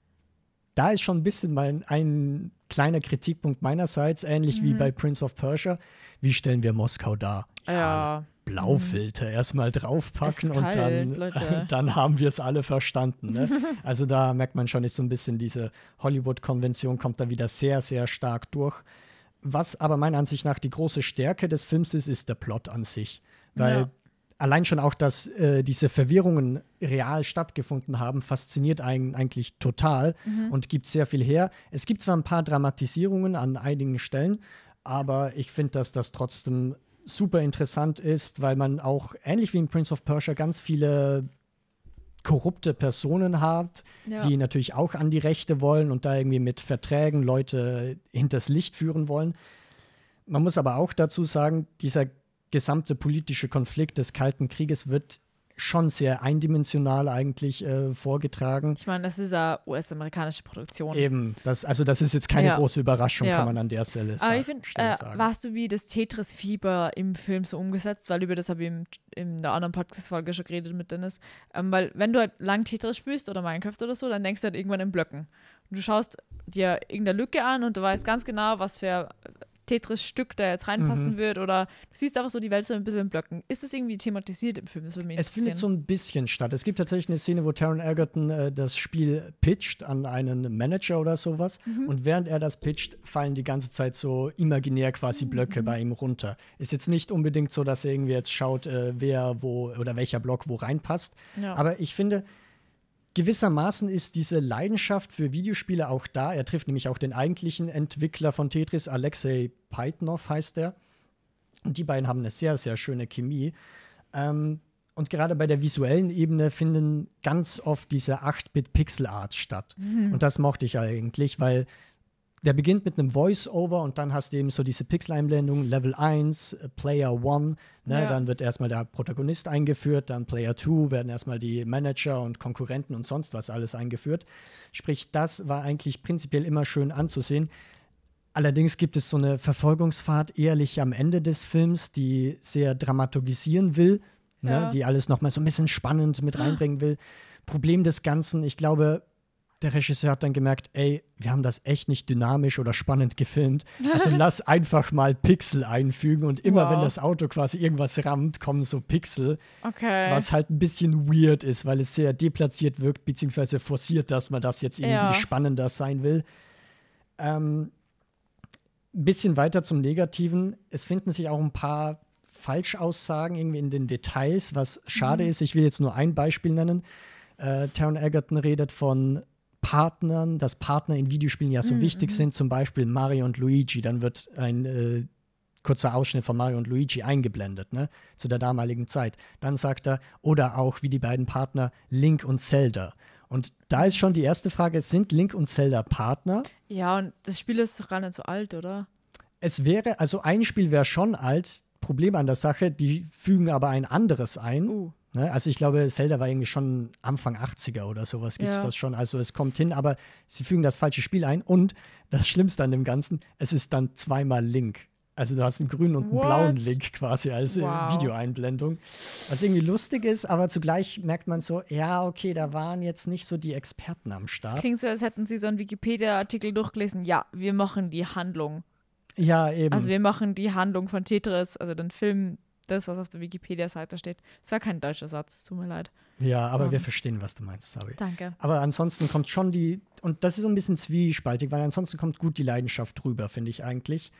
da ist schon ein bisschen mein, ein kleiner Kritikpunkt meinerseits, ähnlich wie bei Prince of Persia. Wie stellen wir Moskau dar? Ja. Blaufilter erstmal draufpacken ist und kalt, dann, dann haben wir es alle verstanden. Ne? also da merkt man schon, ist so ein bisschen diese Hollywood-Konvention kommt da wieder sehr, sehr stark durch. Was aber meiner Ansicht nach die große Stärke des Films ist, ist der Plot an sich. Weil Ja. Allein schon auch, dass äh, diese Verwirrungen real stattgefunden haben, fasziniert einen eigentlich total und gibt sehr viel her. Es gibt zwar ein paar Dramatisierungen an einigen Stellen, aber ich finde, dass das trotzdem super interessant ist, weil man auch, ähnlich wie in Prince of Persia, ganz viele korrupte Personen hat, Ja. die natürlich auch an die Rechte wollen und da irgendwie mit Verträgen Leute hinters Licht führen wollen. Man muss aber auch dazu sagen, dieser gesamte politische Konflikt des Kalten Krieges wird schon sehr eindimensional eigentlich äh, vorgetragen. Ich meine, das ist eine US-amerikanische Produktion. Eben, das, also das ist jetzt keine Ja. große Überraschung, Ja. kann man an der Stelle Aber ich finde, Stelle äh, sagen. warst du wie das Tetris-Fieber im Film so umgesetzt? Weil über das habe ich im, in der anderen Podcast-Folge schon geredet mit Dennis. Ähm, weil wenn du halt lang Tetris spielst oder Minecraft oder so, dann denkst du halt irgendwann in Blöcken. Und du schaust dir irgendeine Lücke an und du weißt ganz genau, was für Tetris-Stück da jetzt reinpassen Mhm. wird. Oder du siehst einfach so die Welt so ein bisschen in Blöcken. Ist das irgendwie thematisiert im Film? Das würde mich Es findet so ein bisschen statt. Es gibt tatsächlich eine Szene, wo Taron Egerton äh, das Spiel pitcht an einen Manager oder sowas. Mhm. Und während er das pitcht, fallen die ganze Zeit so imaginär quasi Mhm. Blöcke bei ihm runter. Ist jetzt nicht unbedingt so, dass er irgendwie jetzt schaut, äh, wer wo oder welcher Block wo reinpasst. Ja. Aber ich finde, gewissermaßen ist diese Leidenschaft für Videospiele auch da. Er trifft nämlich auch den eigentlichen Entwickler von Tetris, Alexei Peitnov heißt er. Und die beiden haben eine sehr, sehr schöne Chemie. Ähm, und gerade bei der visuellen Ebene finden ganz oft diese 8-Bit-Pixel-Art statt. Und das mochte ich eigentlich, weil der beginnt mit einem Voice-Over und dann hast du eben so diese Pixel-Einblendung, Level 1, äh, Player 1, ne? Ja. dann wird erstmal der Protagonist eingeführt, dann Player 2 werden erstmal die Manager und Konkurrenten und sonst was alles eingeführt. Sprich, das war eigentlich prinzipiell immer schön anzusehen. Allerdings gibt es so eine Verfolgungsfahrt ehrlich am Ende des Films, die sehr dramatisieren will, Ja. ne? die alles nochmal so ein bisschen spannend mit reinbringen will. Problem des Ganzen, ich glaube, der Regisseur hat dann gemerkt, ey, wir haben das echt nicht dynamisch oder spannend gefilmt. Also lass einfach mal Pixel einfügen und immer Wow. wenn das Auto quasi irgendwas rammt, kommen so Pixel, okay. was halt ein bisschen weird ist, weil es sehr deplatziert wirkt, beziehungsweise forciert, dass man das jetzt irgendwie Ja. spannender sein will. Ähm, ein bisschen weiter zum Negativen. Es finden sich auch ein paar Falschaussagen irgendwie in den Details, was schade Mhm. ist. Ich will jetzt nur ein Beispiel nennen. Äh, Taron Egerton redet von Partnern, dass Partner in Videospielen ja so Mhm, wichtig sind, zum Beispiel Mario und Luigi. Dann wird ein äh, kurzer Ausschnitt von Mario und Luigi eingeblendet, ne, zu der damaligen Zeit. Dann sagt er, oder auch wie die beiden Partner Link und Zelda. Und da ist schon die erste Frage, sind Link und Zelda Partner? ja, und das Spiel ist doch gar nicht so alt, oder? Es wäre, also ein Spiel wäre schon alt. Problem an der Sache, die fügen aber ein anderes ein. Uh. Ne? Also ich glaube, Zelda war irgendwie schon Anfang 80er oder sowas gibt es Ja. das schon. Also es kommt hin, aber sie fügen das falsche Spiel ein. Und das Schlimmste an dem Ganzen, es ist dann zweimal Link. Also du hast einen grünen und einen What? blauen Link quasi als äh, Wow. Videoeinblendung. Was irgendwie lustig ist, aber zugleich merkt man so, ja, okay, da waren jetzt nicht so die Experten am Das Start. klingt so, als hätten sie so einen Wikipedia-Artikel durchgelesen. Ja, wir machen die Handlung. Ja, eben. Also wir machen die Handlung von Tetris, also den Film, das, was auf der Wikipedia-Seite steht. Das war kein deutscher Satz, es tut mir leid. ja, aber ähm, wir verstehen, was du meinst, sorry. Danke. Aber ansonsten kommt schon die, und das ist so ein bisschen zwiespaltig, weil ansonsten kommt gut die Leidenschaft drüber, finde ich eigentlich.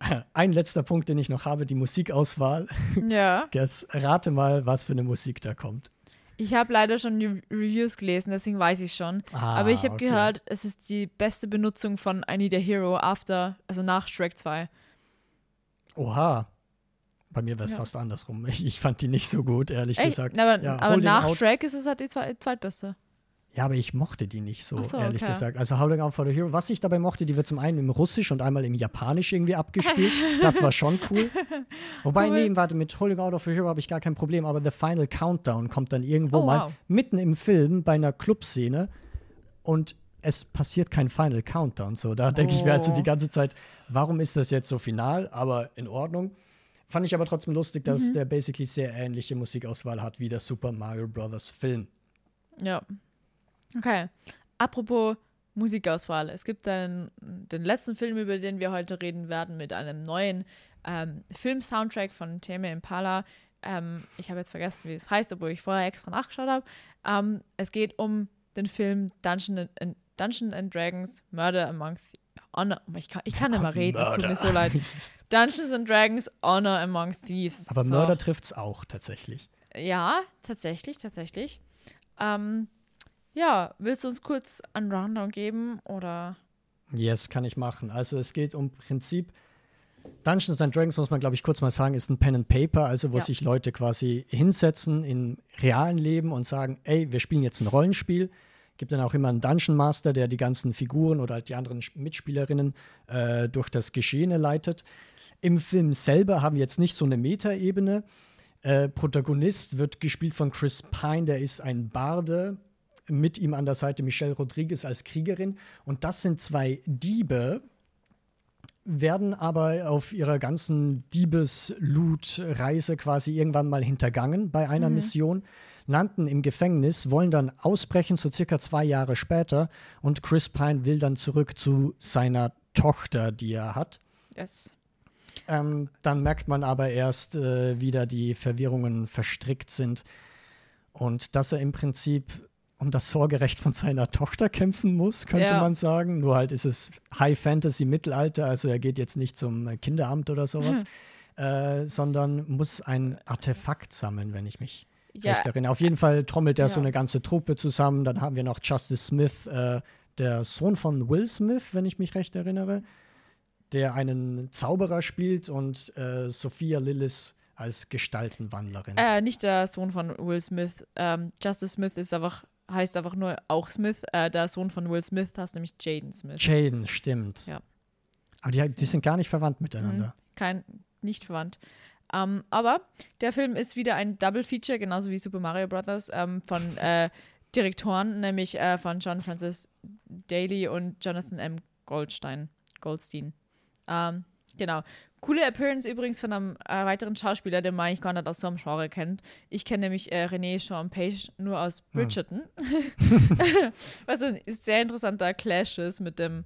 Ein letzter Punkt, den ich noch habe, die Musikauswahl. Ja, Jetzt rate mal, was für eine Musik da kommt. ich habe leider schon die Reviews gelesen, deswegen weiß ich schon. Ah, Aber ich habe okay. gehört, es ist die beste Benutzung von I Need a Hero after, also nach Shrek 2. Oha. Bei mir wäre es Ja. fast andersrum. Ich, ich fand die nicht so gut, ehrlich Ey, gesagt. aber, Ja, aber nach Out- Shrek ist es halt die zwei, zweitbeste. Ja, aber ich mochte die nicht so, so, ehrlich okay. gesagt. Also Howling Out for the Hero, was ich dabei mochte, die wird zum einen im Russisch und einmal im Japanisch irgendwie abgespielt. das war schon cool. Wobei, Cool. nee, warte, mit Howling Out of the Hero habe ich gar kein Problem, aber The Final Countdown kommt dann irgendwo Oh, mal wow. mitten im Film bei einer Clubszene und es passiert kein Final Countdown. So, da denke ich mir also Oh. die ganze Zeit, warum ist das jetzt so final? Aber in Ordnung. Fand ich aber trotzdem lustig, dass Mhm. der basically sehr ähnliche Musikauswahl hat wie der Super Mario Bros. Film. Ja. Okay. Apropos Musikauswahl. Es gibt einen, den letzten Film, über den wir heute reden werden, mit einem neuen ähm, Film-Soundtrack von Tame Impala. Ähm, ich habe jetzt vergessen, wie es heißt, obwohl ich vorher extra nachgeschaut habe. Ähm, es geht um den Film Dungeon and, Dungeon and Dragons Murder Among. Honor, ich kann, ich kann nicht mehr reden, es tut mir so leid. Dungeons and Dragons Honor Among Thieves. Aber so. Mörder trifft's auch tatsächlich. Ja, tatsächlich, tatsächlich. Ähm, ja, willst du uns kurz einen Rundown geben oder? Yes, kann ich machen. Also es geht um Prinzip. Dungeons and Dragons, muss man glaube ich kurz mal sagen, ist ein Pen and Paper, also wo Ja. sich Leute quasi hinsetzen im realen Leben und sagen, ey, wir spielen jetzt ein Rollenspiel. Gibt dann auch immer einen Dungeon Master, der die ganzen Figuren oder halt die anderen Mitspielerinnen äh, durch das Geschehene leitet. Im Film selber haben wir jetzt nicht so eine Metaebene. Äh, Protagonist wird gespielt von Chris Pine, der ist ein Barde. Mit ihm an der Seite Michelle Rodriguez als Kriegerin. Und das sind zwei Diebe, werden aber auf ihrer ganzen Diebesloot-Reise quasi irgendwann mal hintergangen bei einer mhm. Mission, landen im Gefängnis, wollen dann ausbrechen, so circa zwei Jahre später. Und Chris Pine will dann zurück zu seiner Tochter, die er hat. Yes. Ähm, dann merkt man aber erst äh, wieder die Verwirrungen verstrickt sind und dass er im Prinzip um das Sorgerecht von seiner Tochter kämpfen muss, könnte ja. man sagen. Nur halt ist es High Fantasy Mittelalter, also er geht jetzt nicht zum Kinderamt oder sowas, äh, sondern muss ein Artefakt sammeln, wenn ich mich ja. recht erinnere. Auf jeden Fall trommelt er ja. so eine ganze Truppe zusammen. Dann haben wir noch Justice Smith, äh, der Sohn von Will Smith, wenn ich mich recht erinnere, der einen Zauberer spielt und äh, Sophia Lillis als Gestaltenwandlerin. Äh, nicht der Sohn von Will Smith. Ähm, Justice Smith ist einfach heißt einfach nur auch Smith. Äh, der Sohn von Will Smith heißt nämlich Jaden Smith. Jaden, stimmt. Ja. Aber die, die sind gar nicht verwandt miteinander. Mhm, kein, nicht verwandt. Ähm, aber der Film ist wieder ein Double Feature, genauso wie Super Mario Bros. Ähm, von äh, Direktoren, nämlich äh, von John Francis Daly und Jonathan M. Goldstein. Goldstein. Ähm, genau. Coole Appearance übrigens von einem äh, weiteren Schauspieler, den man eigentlich gar nicht aus so einem Genre kennt. Ich kenne nämlich äh, René Sean Page nur aus hm. Bridgerton. Hm. was ein sehr interessanter Clash ist mit dem,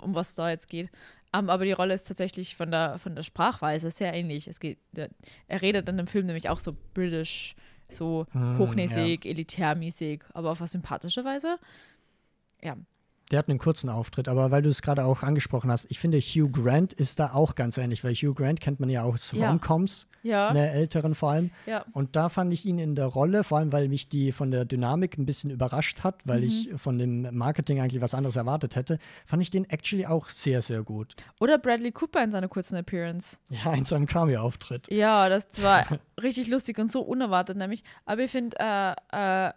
um was es da jetzt geht. Um, ähm, aber die Rolle ist tatsächlich von der, von der Sprachweise sehr ähnlich. Es geht, der, er redet in dem Film nämlich auch so british, so hm, hochnäsig, ja. elitärmäßig, aber auf eine sympathische Weise. Ja, der hat einen kurzen Auftritt, aber weil du es gerade auch angesprochen hast, ich finde, Hugh Grant ist da auch ganz ähnlich, weil Hugh Grant kennt man ja auch aus ja. Romcoms, ja. in der älteren vor allem. Ja. Und da fand ich ihn in der Rolle, vor allem weil mich die von der Dynamik ein bisschen überrascht hat, weil mhm. ich von dem Marketing eigentlich was anderes erwartet hätte, fand ich den actually auch sehr, sehr gut. Oder Bradley Cooper in seiner kurzen Appearance. Ja, in seinem Cameo-Auftritt. Ja, das war richtig lustig und so unerwartet nämlich. Aber ich finde, äh, äh,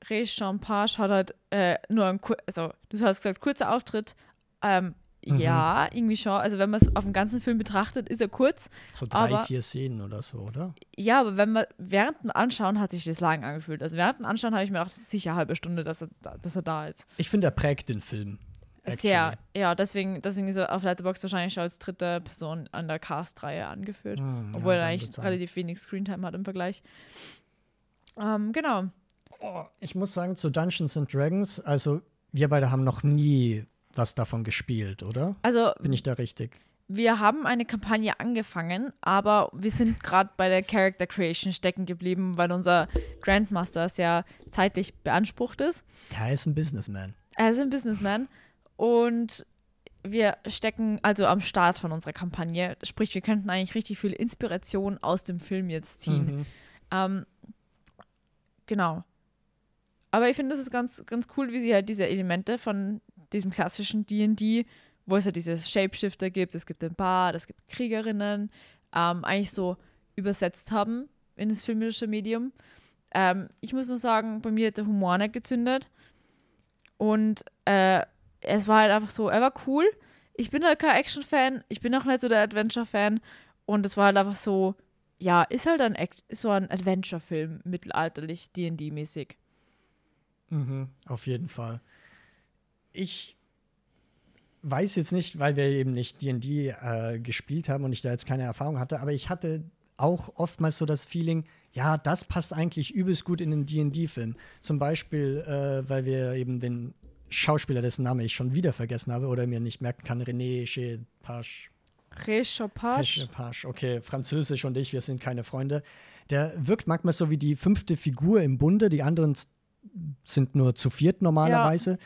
Page hat halt äh, nur ein, also du hast gesagt, kurzer Auftritt. Ähm, mhm. Ja, irgendwie schon. Also wenn man es auf dem ganzen Film betrachtet, ist er kurz. So drei, aber, vier Szenen oder so, oder? Ja, aber wenn man während dem Anschauen hat sich das lang angefühlt. Also während dem Anschauen habe ich mir gedacht, sicher eine halbe Stunde, dass er, dass er da ist. Ich finde, er prägt den Film. Actually. Sehr, ja, deswegen, deswegen ist er auf Letterboxd wahrscheinlich schon als dritte Person an der Cast-Reihe angeführt. Hm, obwohl ja, er eigentlich relativ wenig Screentime hat im Vergleich. Ähm, genau. Oh, ich muss sagen, zu Dungeons and Dragons, also wir beide haben noch nie was davon gespielt, oder? Also bin ich da richtig? Wir haben eine Kampagne angefangen, aber wir sind gerade bei der Character Creation stecken geblieben, weil unser Grandmaster sehr zeitlich beansprucht ist. Er ist ein Businessman. Er ist ein Businessman und wir stecken also am Start von unserer Kampagne. Sprich, wir könnten eigentlich richtig viel Inspiration aus dem Film jetzt ziehen. Mhm. Ähm, genau. Aber ich finde, es ist ganz, ganz cool, wie sie halt diese Elemente von diesem klassischen DD, wo es ja diese Shapeshifter gibt, es gibt den Bard, es gibt Kriegerinnen, ähm, eigentlich so übersetzt haben in das filmische Medium. Ähm, ich muss nur sagen, bei mir hat der Humor nicht gezündet. Und äh, es war halt einfach so, er war cool. Ich bin halt kein Action-Fan, ich bin auch nicht so der Adventure-Fan. Und es war halt einfach so, ja, ist halt ein, so ein Adventure-Film, mittelalterlich, D&D-mäßig. Mhm, auf jeden Fall. Ich weiß jetzt nicht, weil wir eben nicht DD äh, gespielt haben und ich da jetzt keine Erfahrung hatte, aber ich hatte auch oftmals so das Feeling, ja, das passt eigentlich übelst gut in den DD-Film. Zum Beispiel, äh, weil wir eben den Schauspieler, dessen Name ich schon wieder vergessen habe oder mir nicht merken kann, René Chepage. Rechopage. Okay, Französisch und ich, wir sind keine Freunde. Der wirkt manchmal so wie die fünfte Figur im Bunde, die anderen sind nur zu viert normalerweise. Ja.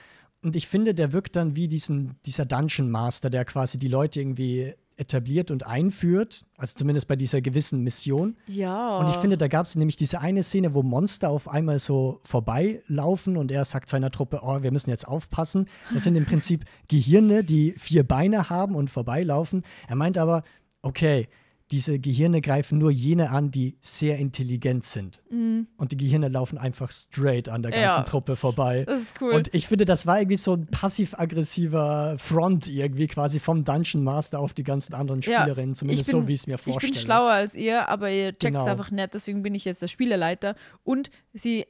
Und ich finde, der wirkt dann wie diesen, dieser Dungeon Master, der quasi die Leute irgendwie etabliert und einführt, also zumindest bei dieser gewissen Mission. Ja. Und ich finde, da gab es nämlich diese eine Szene, wo Monster auf einmal so vorbeilaufen und er sagt seiner Truppe, oh, wir müssen jetzt aufpassen. Das sind im Prinzip Gehirne, die vier Beine haben und vorbeilaufen. Er meint aber, okay, diese Gehirne greifen nur jene an, die sehr intelligent sind. Mhm. Und die Gehirne laufen einfach straight an der ganzen Ja. Truppe vorbei. Das ist cool. Und ich finde, das war irgendwie so ein passiv-aggressiver Front irgendwie quasi vom Dungeon Master auf die ganzen anderen Ja, Spielerinnen, zumindest ich bin- so, wie ich es mir ich vorstelle. bin schlauer als ihr, aber ihr checkt es Genau. einfach nicht, deswegen bin ich jetzt der Spieleleiter. Und sie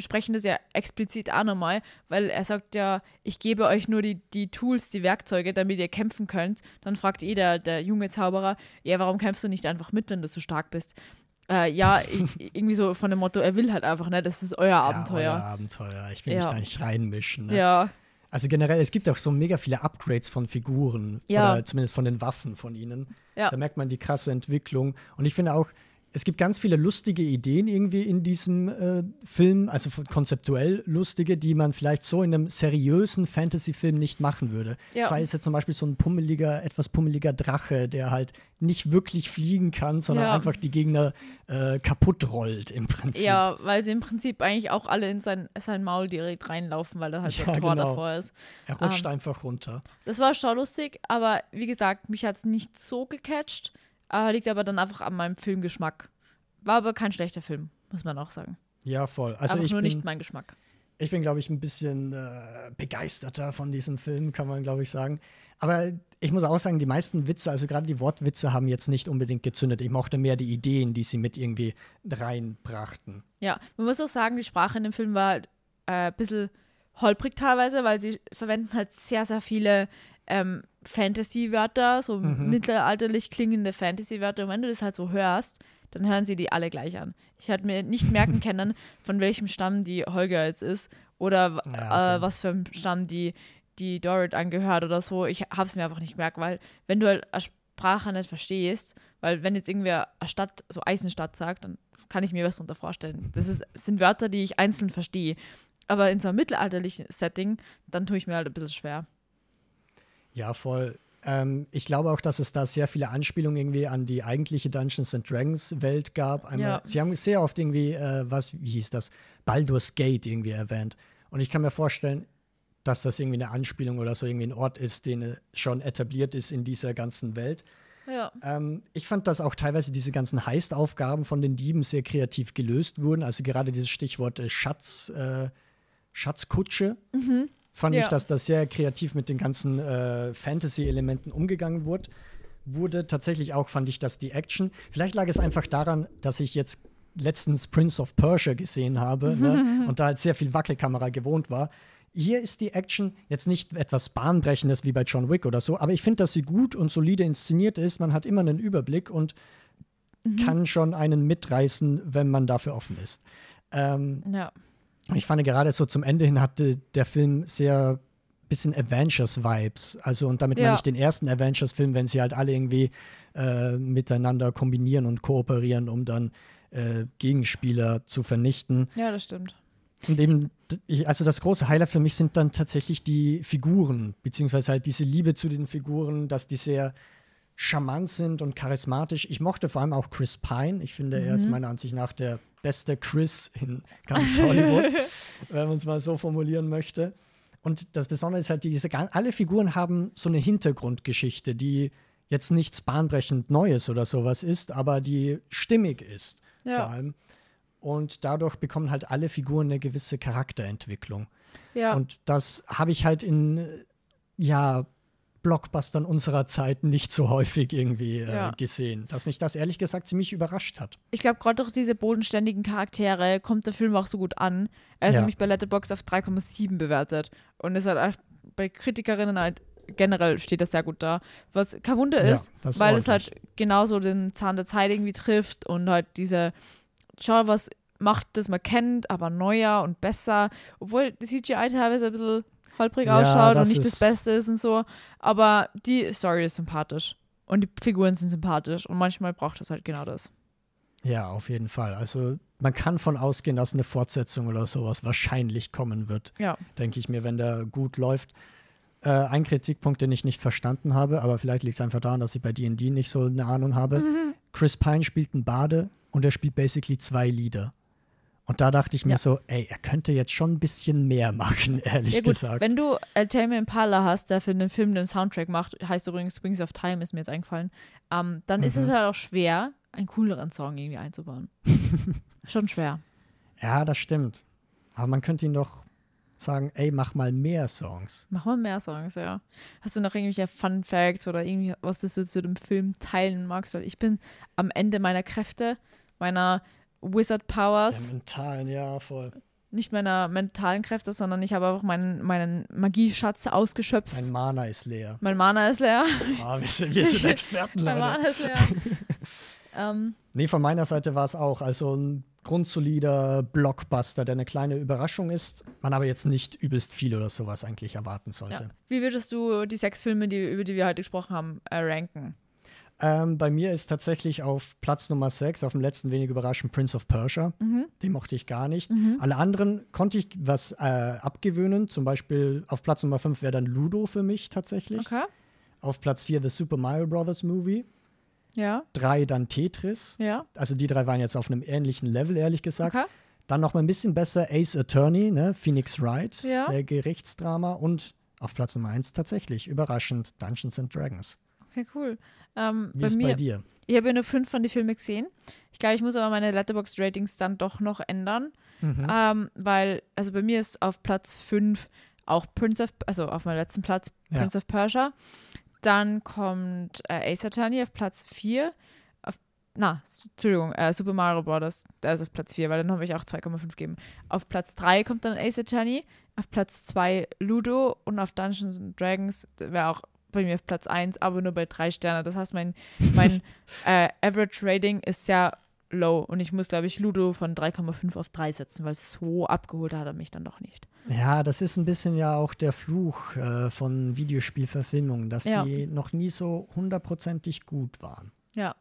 besprechen das ja explizit auch nochmal, weil er sagt ja, ich gebe euch nur die, die Tools, die Werkzeuge, damit ihr kämpfen könnt. Dann fragt eh der, der junge Zauberer, ja, warum kämpfst du nicht einfach mit, wenn du so stark bist? Äh, ja, irgendwie so von dem Motto, er will halt einfach nicht, das ist euer Ja, Abenteuer. euer Abenteuer. Ich will mich Ja. da nicht reinmischen. Ne? Ja, Also generell, es gibt auch so mega viele Upgrades von Figuren Ja. oder zumindest von den Waffen von ihnen. Ja. Da merkt man die krasse Entwicklung. Und ich finde auch, es gibt ganz viele lustige Ideen irgendwie in diesem äh, Film, also konzeptuell lustige, die man vielleicht so in einem seriösen Fantasy-Film nicht machen würde. Ja. Sei es jetzt zum Beispiel so ein pummeliger, etwas pummeliger Drache, der halt nicht wirklich fliegen kann, sondern Ja. einfach die Gegner äh, kaputt rollt im Prinzip. ja, weil sie im Prinzip eigentlich auch alle in sein, sein Maul direkt reinlaufen, weil da halt so ein Ja, Tor genau. davor ist. Er rutscht Ähm, einfach runter. Das war schon lustig, aber wie gesagt, mich hat es nicht so gecatcht. Äh, liegt aber dann einfach an meinem Filmgeschmack. War aber kein schlechter Film, muss man auch sagen. Ja, voll. Also einfach ich nur bin, nicht mein Geschmack. Ich bin, glaube ich, ein bisschen äh, begeisterter von diesem Film, kann man, glaube ich, sagen. Aber ich muss auch sagen, die meisten Witze, also gerade die Wortwitze, haben jetzt nicht unbedingt gezündet. Ich mochte mehr die Ideen, die sie mit irgendwie reinbrachten. Ja, man muss auch sagen, die Sprache in dem Film war äh, ein bisschen holprig teilweise, weil sie verwenden halt sehr, sehr viele ähm, Fantasy-Wörter, so Mhm. mittelalterlich klingende Fantasy-Wörter. Und wenn du das halt so hörst, dann hören sie die alle gleich an. Ich hätte mir nicht merken können, von welchem Stamm die Holger jetzt ist oder Ja, okay. äh, was für ein Stamm die, die Dorit angehört oder so. Ich habe es mir einfach nicht gemerkt, weil wenn du halt eine Sprache nicht verstehst, weil wenn jetzt irgendwer eine Stadt, so Eisenstadt sagt, dann kann ich mir was darunter vorstellen. Das ist, das sind Wörter, die ich einzeln verstehe. Aber in so einem mittelalterlichen Setting, dann tue ich mir halt ein bisschen schwer. Ja, voll. Ähm, ich glaube auch, dass es da sehr viele Anspielungen irgendwie an die eigentliche Dungeons and Dragons Welt gab. Einmal, Ja. Sie haben sehr oft irgendwie, äh, was, wie hieß das, Baldur's Gate irgendwie erwähnt. Und ich kann mir vorstellen, dass das irgendwie eine Anspielung oder so irgendwie ein Ort ist, den äh, schon etabliert ist in dieser ganzen Welt. Ja. Ähm, ich fand, dass auch teilweise diese ganzen Heist-Aufgaben von den Dieben sehr kreativ gelöst wurden. Also gerade dieses Stichwort äh, Schatz, äh, Schatzkutsche. Fand ich, Ja. dass das sehr kreativ mit den ganzen äh, Fantasy-Elementen umgegangen wurde. Wurde tatsächlich auch, fand ich, dass die Action. Vielleicht lag es einfach daran, dass ich jetzt letztens Prince of Persia gesehen habe ne, und da halt sehr viel Wackelkamera gewohnt war. Hier ist die Action jetzt nicht etwas Bahnbrechendes wie bei John Wick oder so, aber ich finde, dass sie gut und solide inszeniert ist. Man hat immer einen Überblick und kann schon einen mitreißen, wenn man dafür offen ist. Ähm, Ja. Und ich fand gerade so zum Ende hin hatte der Film sehr bisschen Avengers-Vibes. Also, und damit Ja. meine ich den ersten Avengers-Film, wenn sie halt alle irgendwie äh, miteinander kombinieren und kooperieren, um dann äh, Gegenspieler zu vernichten. Ja, das stimmt. Und eben, also das große Highlight für mich sind dann tatsächlich die Figuren, beziehungsweise halt diese Liebe zu den Figuren, dass die sehr charmant sind und charismatisch. Ich mochte vor allem auch Chris Pine. Ich finde, er ist Mhm. meiner Ansicht nach der beste Chris in ganz Hollywood, wenn man es mal so formulieren möchte. Und das Besondere ist halt, diese, alle Figuren haben so eine Hintergrundgeschichte, die jetzt nichts bahnbrechend Neues oder sowas ist, aber die stimmig ist Ja. vor allem. Und dadurch bekommen halt alle Figuren eine gewisse Charakterentwicklung. Ja. Und das habe ich halt in, ja, Blockbustern unserer Zeit nicht so häufig irgendwie äh, Ja. gesehen, dass mich das ehrlich gesagt ziemlich überrascht hat. ich glaube, gerade durch diese bodenständigen Charaktere kommt der Film auch so gut an. Er ist Ja. nämlich bei Letterboxd auf 3,7 bewertet. Und ist halt auch bei Kritikerinnen halt generell steht das sehr gut da. Was kein Wunder Ja, ist, ist weil es halt genauso den Zahn der Zeit irgendwie trifft und halt diese, schau, was macht, das man kennt, aber neuer und besser. Obwohl die CGI teilweise ein bisschen holprig Ja, ausschaut und nicht das Beste ist und so. Aber die Story ist sympathisch. Und die Figuren sind sympathisch. Und manchmal braucht es halt genau das. Ja, auf jeden Fall. Also man kann von ausgehen, dass eine Fortsetzung oder sowas wahrscheinlich kommen wird, Ja. denke ich mir, wenn der gut läuft. Äh, ein Kritikpunkt, den ich nicht verstanden habe, aber vielleicht liegt es einfach daran, dass ich bei D&D nicht so eine Ahnung habe. Chris Pine spielt einen Bade und er spielt basically zwei Lieder. Und da dachte ich mir Ja. so, ey, er könnte jetzt schon ein bisschen mehr machen, ehrlich Ja gut, gesagt. wenn du äh, Tame Impala hast, der für den Film den Soundtrack macht, heißt übrigens Wings of Time, ist mir jetzt eingefallen, ähm, dann ist es Mhm. halt auch schwer, einen cooleren Song irgendwie einzubauen. Schon schwer. ja, das stimmt. Aber man könnte ihn doch sagen, ey, mach mal mehr Songs. Mach mal mehr Songs, ja. Hast du noch irgendwelche Fun Facts oder irgendwie was, das du zu dem Film teilen magst? Weil ich bin am Ende meiner Kräfte, meiner Wizard Powers, mentalen, ja, voll. nicht meiner mentalen Kräfte, sondern ich habe einfach meinen, meinen Magieschatz ausgeschöpft. Mein Mana ist leer. mein Mana ist leer. Ah, wir, sind, wir sind Experten, mein leider. Mana ist leer. ähm, Nee, von meiner Seite war es auch. Also ein grundsolider Blockbuster, der eine kleine Überraschung ist, man aber jetzt nicht übelst viel oder sowas eigentlich erwarten sollte. ja. Wie würdest du die sechs Filme, die, über die wir heute gesprochen haben, äh, ranken? Ähm, bei mir ist tatsächlich auf Platz Nummer 6, auf dem letzten wenig überraschend, Prince of Persia. Mhm. Den mochte ich gar nicht. Alle anderen konnte ich was äh, abgewöhnen. Zum Beispiel auf Platz Nummer 5 wäre dann Ludo für mich tatsächlich. Okay. Auf Platz 4 The Super Mario Bros. Movie. Ja. 3 dann Tetris. Ja. Also die drei waren jetzt auf einem ähnlichen Level, ehrlich gesagt. Okay. Dann noch mal ein bisschen besser Ace Attorney, ne? Phoenix Wright, Ja. der Gerichtsdrama. Und auf Platz Nummer 1 tatsächlich, überraschend, Dungeons and Dragons. Okay, cool. Ähm, Wie bei ist mir, bei dir? ich habe ja nur fünf von den Filmen gesehen. Ich glaube, ich muss aber meine Letterboxd-Ratings dann doch noch ändern. Mhm. Ähm, weil, also bei mir ist auf Platz 5 auch Prince of, also auf meinem letzten Platz Ja. Prince of Persia. Dann kommt äh, Ace Attorney auf Platz 4. Auf, na, Entschuldigung, äh, Super Mario Bros. Der ist auf Platz 4, weil dann habe ich auch 2,5 gegeben. Auf Platz 3 kommt dann Ace Attorney. Auf Platz 2 Ludo und auf Dungeons and Dragons wäre auch bei mir auf Platz 1, aber nur bei drei Sterne. Das heißt, mein, mein äh, Average Rating ist sehr low und ich muss, glaube ich, Ludo von 3,5 auf 3 setzen, weil so abgeholt hat er mich dann doch nicht. Ja, das ist ein bisschen ja auch der Fluch äh, von Videospielverfilmungen, dass Ja. die noch nie so hundertprozentig gut waren. Ja.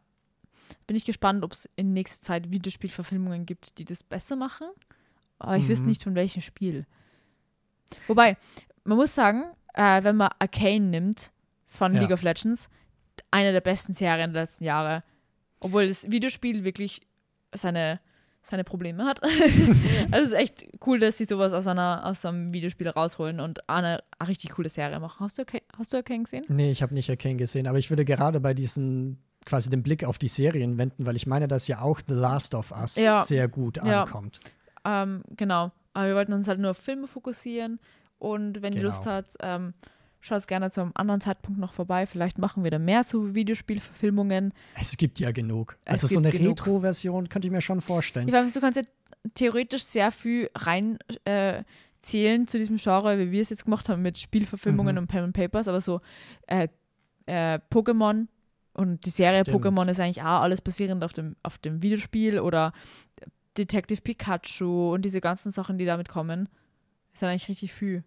Bin ich gespannt, ob es in nächster Zeit Videospielverfilmungen gibt, die das besser machen. Aber ich wüsste Mhm. nicht, von welchem Spiel. Wobei, man muss sagen, äh, wenn man Arcane nimmt von Ja. League of Legends, eine der besten Serien der letzten Jahre. Obwohl das Videospiel wirklich seine, seine Probleme hat. also es ist echt cool, dass sie sowas aus, einer, aus einem Videospiel rausholen und eine richtig coole Serie machen. Hast du, Arcane- hast du Arcane gesehen? Nee, ich habe nicht Arcane gesehen, aber ich würde gerade bei diesen quasi den Blick auf die Serien wenden, weil ich meine, dass ja auch The Last of Us Ja. sehr gut Ja. ankommt. Ähm, genau. Aber wir wollten uns halt nur auf Filme fokussieren. Und wenn ihr Genau. Lust habt, ähm, schaut gerne zu einem anderen Zeitpunkt noch vorbei. Vielleicht machen wir da mehr zu Videospielverfilmungen. Es gibt ja genug. Es also so eine. Retro-Version könnte ich mir schon vorstellen. Ich weiß, du kannst ja theoretisch sehr viel rein äh, zählen zu diesem Genre, wie wir es jetzt gemacht haben mit Spielverfilmungen Mhm. und Pen and Papers, aber so äh, äh, Pokémon und die Serie Stimmt. Pokémon ist eigentlich auch alles basierend auf dem, auf dem Videospiel oder Detective Pikachu und diese ganzen Sachen, die damit kommen. Ist dann eigentlich richtig viel.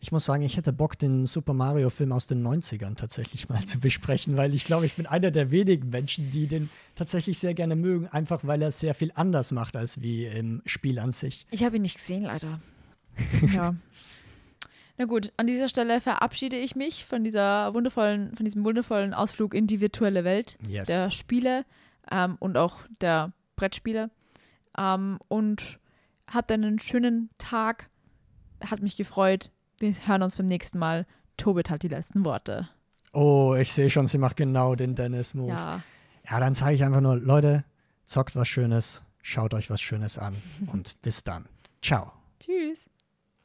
Ich muss sagen, ich hätte Bock, den Super Mario-Film aus den 90ern tatsächlich mal zu besprechen, weil ich glaube, ich bin einer der wenigen Menschen, die den tatsächlich sehr gerne mögen, einfach weil er sehr viel anders macht als wie im Spiel an sich. Ich habe ihn nicht gesehen, leider. ja. Na gut, an dieser Stelle verabschiede ich mich von dieser wundervollen, von diesem wundervollen Ausflug in die virtuelle Welt Yes. der Spiele ähm, und auch der Brettspiele. Ähm, und habt einen schönen Tag. Hat mich gefreut. Wir hören uns beim nächsten Mal. Tobit hat die letzten Worte. Oh, ich sehe schon, sie macht genau den Dennis-Move. Ja. Ja, dann sage ich einfach nur, Leute, zockt was Schönes, schaut euch was Schönes an und bis dann. Ciao.